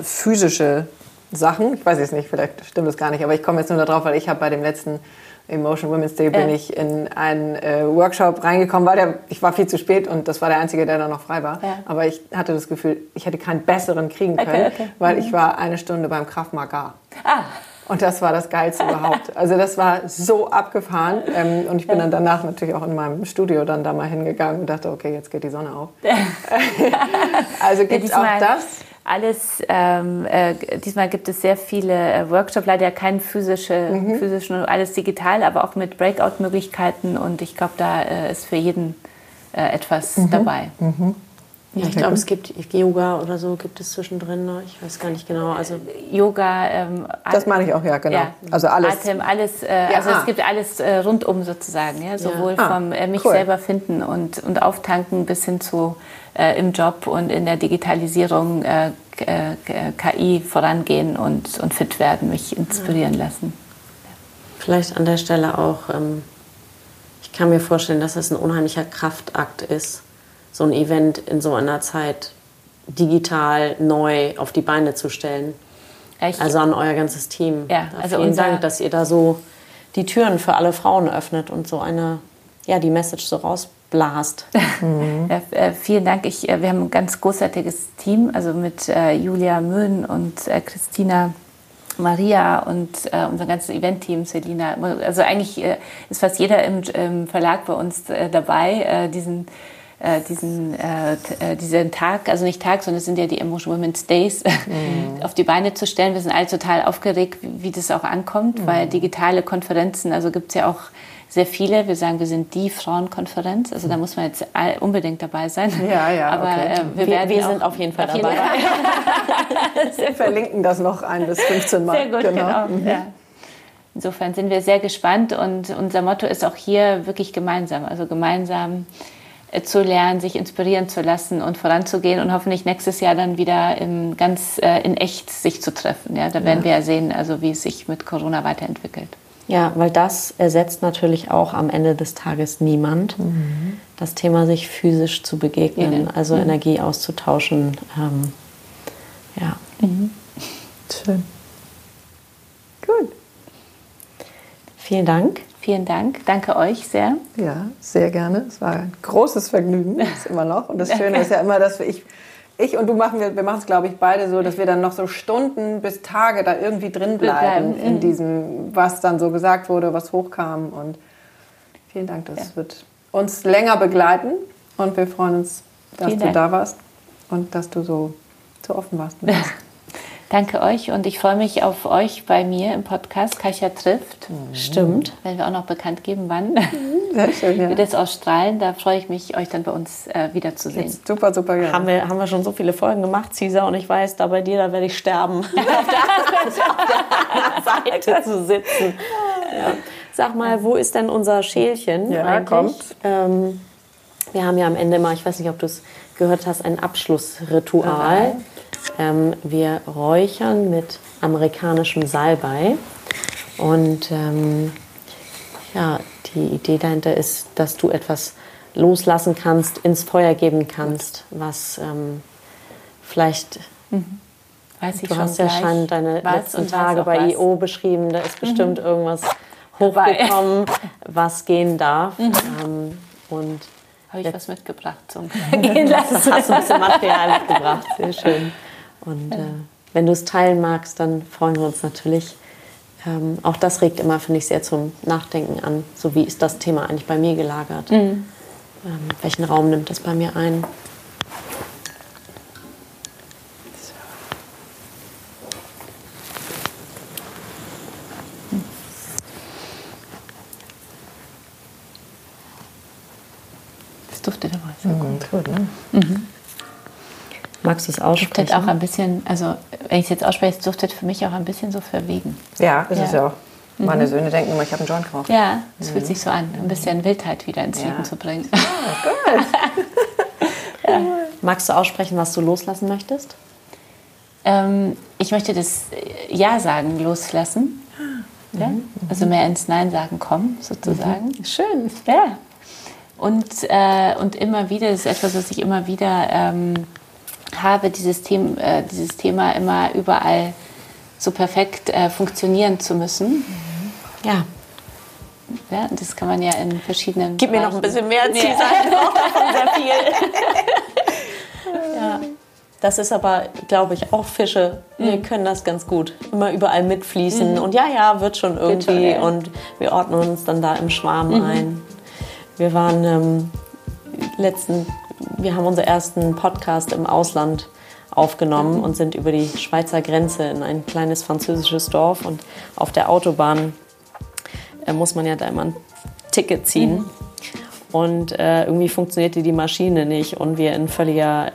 [SPEAKER 3] physische Sachen. Ich weiß es nicht, vielleicht stimmt es gar nicht, aber ich komme jetzt nur darauf, weil ich habe bei dem letzten Emotion Women's Day bin ich in einen äh, Workshop reingekommen, weil der, ich war viel zu spät und das war der einzige, der da noch frei war. Ja. Aber ich hatte das Gefühl, ich hätte keinen besseren kriegen können, okay, okay. weil mhm. ich war eine Stunde beim Kraft Maga. Ah. Und das war das Geilste überhaupt. Also das war so abgefahren. Ähm, und ich bin dann danach natürlich auch in meinem Studio dann da mal hingegangen und dachte, okay, jetzt geht die Sonne auf. [laughs] also gibt es auch das
[SPEAKER 1] alles, ähm, äh, diesmal gibt es sehr viele äh, Workshops, leider kein physische, mhm. physischen, alles digital, aber auch mit Breakout-Möglichkeiten und ich glaube, da äh, ist für jeden äh, etwas mhm. dabei. Mhm.
[SPEAKER 2] Ja, ich glaube, es gibt Yoga oder so gibt es zwischendrin. Ne? Ich weiß gar nicht genau. Also
[SPEAKER 1] Yoga. Ähm,
[SPEAKER 3] das meine ich auch, ja, genau. Ja,
[SPEAKER 1] also alles. Atem, alles. Äh, ja, also ah. es gibt alles äh, rundum sozusagen. Ja? Sowohl ja. ah, vom äh, mich cool. selber finden und, und auftanken bis hin zu äh, im Job und in der Digitalisierung äh, äh, KI vorangehen und, und fit werden, mich inspirieren lassen.
[SPEAKER 2] Vielleicht an der Stelle auch, ähm, ich kann mir vorstellen, dass es ein unheimlicher Kraftakt ist, so ein Event in so einer Zeit digital neu auf die Beine zu stellen. Ich, also an euer ganzes Team. Ja, also vielen Dank, dass ihr da so die Türen für alle Frauen öffnet und so eine, ja, die Message so rausbringt blast.
[SPEAKER 1] Mhm. [laughs] Ja, äh, vielen Dank. Ich, äh, wir haben ein ganz großartiges Team, also mit äh, Julia Möhn und äh, Christina Maria und äh, unser ganzes Event-Team, Selina. Also eigentlich äh, ist fast jeder im, im Verlag bei uns dabei, diesen diesen, äh, diesen Tag, also nicht Tag, sondern es sind ja die Emotion Women's Days, [laughs] mhm. auf die Beine zu stellen. Wir sind alle total aufgeregt, wie, wie das auch ankommt, mhm. weil digitale Konferenzen, also gibt es ja auch sehr viele. Wir sagen, wir sind die Frauenkonferenz. Also da muss man jetzt unbedingt dabei sein.
[SPEAKER 3] Ja, ja. [laughs]
[SPEAKER 1] Aber okay. äh, wir, wir, wir sind auf jeden Fall auf dabei. [laughs]
[SPEAKER 3] wir verlinken das noch ein bis 15 Mal.
[SPEAKER 1] Sehr gut, genau. genau. Mhm. Ja. Insofern sind wir sehr gespannt und unser Motto ist auch hier wirklich gemeinsam. Also gemeinsam äh, zu lernen, sich inspirieren zu lassen und voranzugehen und hoffentlich nächstes Jahr dann wieder im, ganz äh, in echt sich zu treffen. Ja, da werden ja. wir ja sehen, also wie es sich mit Corona weiterentwickelt.
[SPEAKER 2] Ja, weil das ersetzt natürlich auch am Ende des Tages niemand. Mhm. Das Thema, sich physisch zu begegnen, ja. also mhm. Energie auszutauschen. Ähm, ja. Mhm.
[SPEAKER 3] Schön. Gut.
[SPEAKER 2] Vielen Dank.
[SPEAKER 1] Vielen Dank. Danke euch sehr.
[SPEAKER 3] Ja, sehr gerne. Es war ein großes Vergnügen, [laughs] ist immer noch. Und das Schöne ist ja immer, dass ich ich und du machen wir, wir machen es, glaube ich, beide so, dass wir dann noch so Stunden bis Tage da irgendwie drin bleiben in mhm. diesem, was dann so gesagt wurde, was hochkam. Und vielen Dank, das ja. wird uns länger begleiten und wir freuen uns, dass vielen du Dank. da warst und dass du so, so offen warst mit uns.
[SPEAKER 1] Danke euch und ich freue mich auf euch bei mir im Podcast Kasia trifft.
[SPEAKER 2] Mhm. Stimmt.
[SPEAKER 1] Wenn wir auch noch bekannt geben, wann mhm. Sehr schön, ja. wir das ausstrahlen. Da freue ich mich, euch dann bei uns äh, wiederzusehen. Jetzt
[SPEAKER 3] super, super gerne.
[SPEAKER 2] Haben wir, haben wir schon so viele Folgen gemacht, Cesar, und ich weiß, da bei dir, da werde ich sterben. [laughs] auf der anderen Seite zu sitzen. Ja. Sag mal, wo ist denn unser Schälchen?
[SPEAKER 3] Ja, eigentlich? kommt.
[SPEAKER 2] Ähm, wir haben ja am Ende mal, ich weiß nicht, ob du es gehört hast, ein Abschlussritual. Okay. Ähm, wir räuchern mit amerikanischem Salbei. Und ähm, ja, die Idee dahinter ist, dass du etwas loslassen kannst, ins Feuer geben kannst, was ähm, vielleicht mhm.
[SPEAKER 1] weiß ich
[SPEAKER 2] Du
[SPEAKER 1] schon
[SPEAKER 2] hast ja schon deine letzten Tage bei
[SPEAKER 1] was. Mhm.
[SPEAKER 2] IO beschrieben. Da ist bestimmt irgendwas [laughs] hochgekommen, was gehen darf.
[SPEAKER 1] Mhm.
[SPEAKER 2] Ähm, und
[SPEAKER 1] Habe ich was mitgebracht zum [laughs] Gehen lassen.
[SPEAKER 2] das hast du ein bisschen Material mitgebracht. Sehr schön. Und äh, wenn du es teilen magst, dann freuen wir uns natürlich. Ähm, auch das regt immer, finde ich, sehr zum Nachdenken an. So wie ist das Thema eigentlich bei mir gelagert?
[SPEAKER 1] Mhm.
[SPEAKER 2] Ähm, welchen Raum nimmt das bei mir ein?
[SPEAKER 1] Das duftet aber so.
[SPEAKER 3] Mhm, gut, ne?
[SPEAKER 2] Magst du es
[SPEAKER 1] Duftet
[SPEAKER 2] aussprechen?
[SPEAKER 1] auch ein bisschen, also wenn ich es jetzt ausspreche, es duftet für mich auch ein bisschen so verwegen.
[SPEAKER 3] Ja, ist es
[SPEAKER 1] Ja.
[SPEAKER 3] ja auch. Meine Söhne denken immer, ich habe einen Joint geraucht.
[SPEAKER 1] Ja, es fühlt sich so an, ein bisschen Wildheit wieder ins
[SPEAKER 3] Ja.
[SPEAKER 1] Leben zu bringen. [laughs]
[SPEAKER 2] Magst du aussprechen, was du loslassen möchtest?
[SPEAKER 1] Ähm, ich möchte das äh, Ja sagen loslassen. Ja? Also mehr ins Nein sagen kommen, sozusagen.
[SPEAKER 2] Schön.
[SPEAKER 1] Ja. Und, äh, und immer wieder, das ist etwas, was ich immer wieder ähm, habe, dieses, Thema, äh, dieses Thema immer überall so perfekt äh, funktionieren zu müssen.
[SPEAKER 2] Ja.
[SPEAKER 1] Ja, und das kann man ja in verschiedenen.
[SPEAKER 2] Gib mir noch ein
[SPEAKER 1] Bereichen-
[SPEAKER 2] bisschen mehr
[SPEAKER 1] Nee.
[SPEAKER 2] Zielseiten, ich brauche davon sehr viel. ja. Das ist aber, glaube ich, auch Fische. Wir können das ganz gut. Immer überall mitfließen. Und ja, ja, wird schon irgendwie.
[SPEAKER 1] schon, ja.
[SPEAKER 2] Und wir ordnen uns dann da im Schwarm ein. Wir waren ähm, letzten, wir haben unseren ersten Podcast im Ausland aufgenommen und sind über die Schweizer Grenze in ein kleines französisches Dorf. Und auf der Autobahn äh, muss man ja da immer ein Ticket ziehen. Und äh, irgendwie funktionierte die Maschine nicht. Und wir in völliger,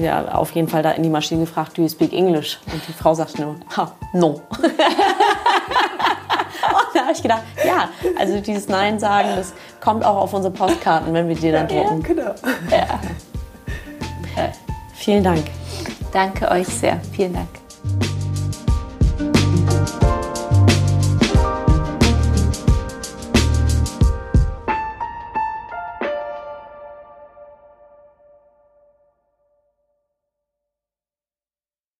[SPEAKER 2] ja, auf jeden Fall da in die Maschine gefragt, do you speak English? Und die Frau sagte nur, ha, no. [laughs] [laughs] Und da habe ich gedacht, ja, also dieses Nein sagen, das kommt auch auf unsere Postkarten, wenn wir die dann drucken.
[SPEAKER 3] genau.
[SPEAKER 2] Vielen Dank.
[SPEAKER 1] Danke euch sehr. Vielen Dank.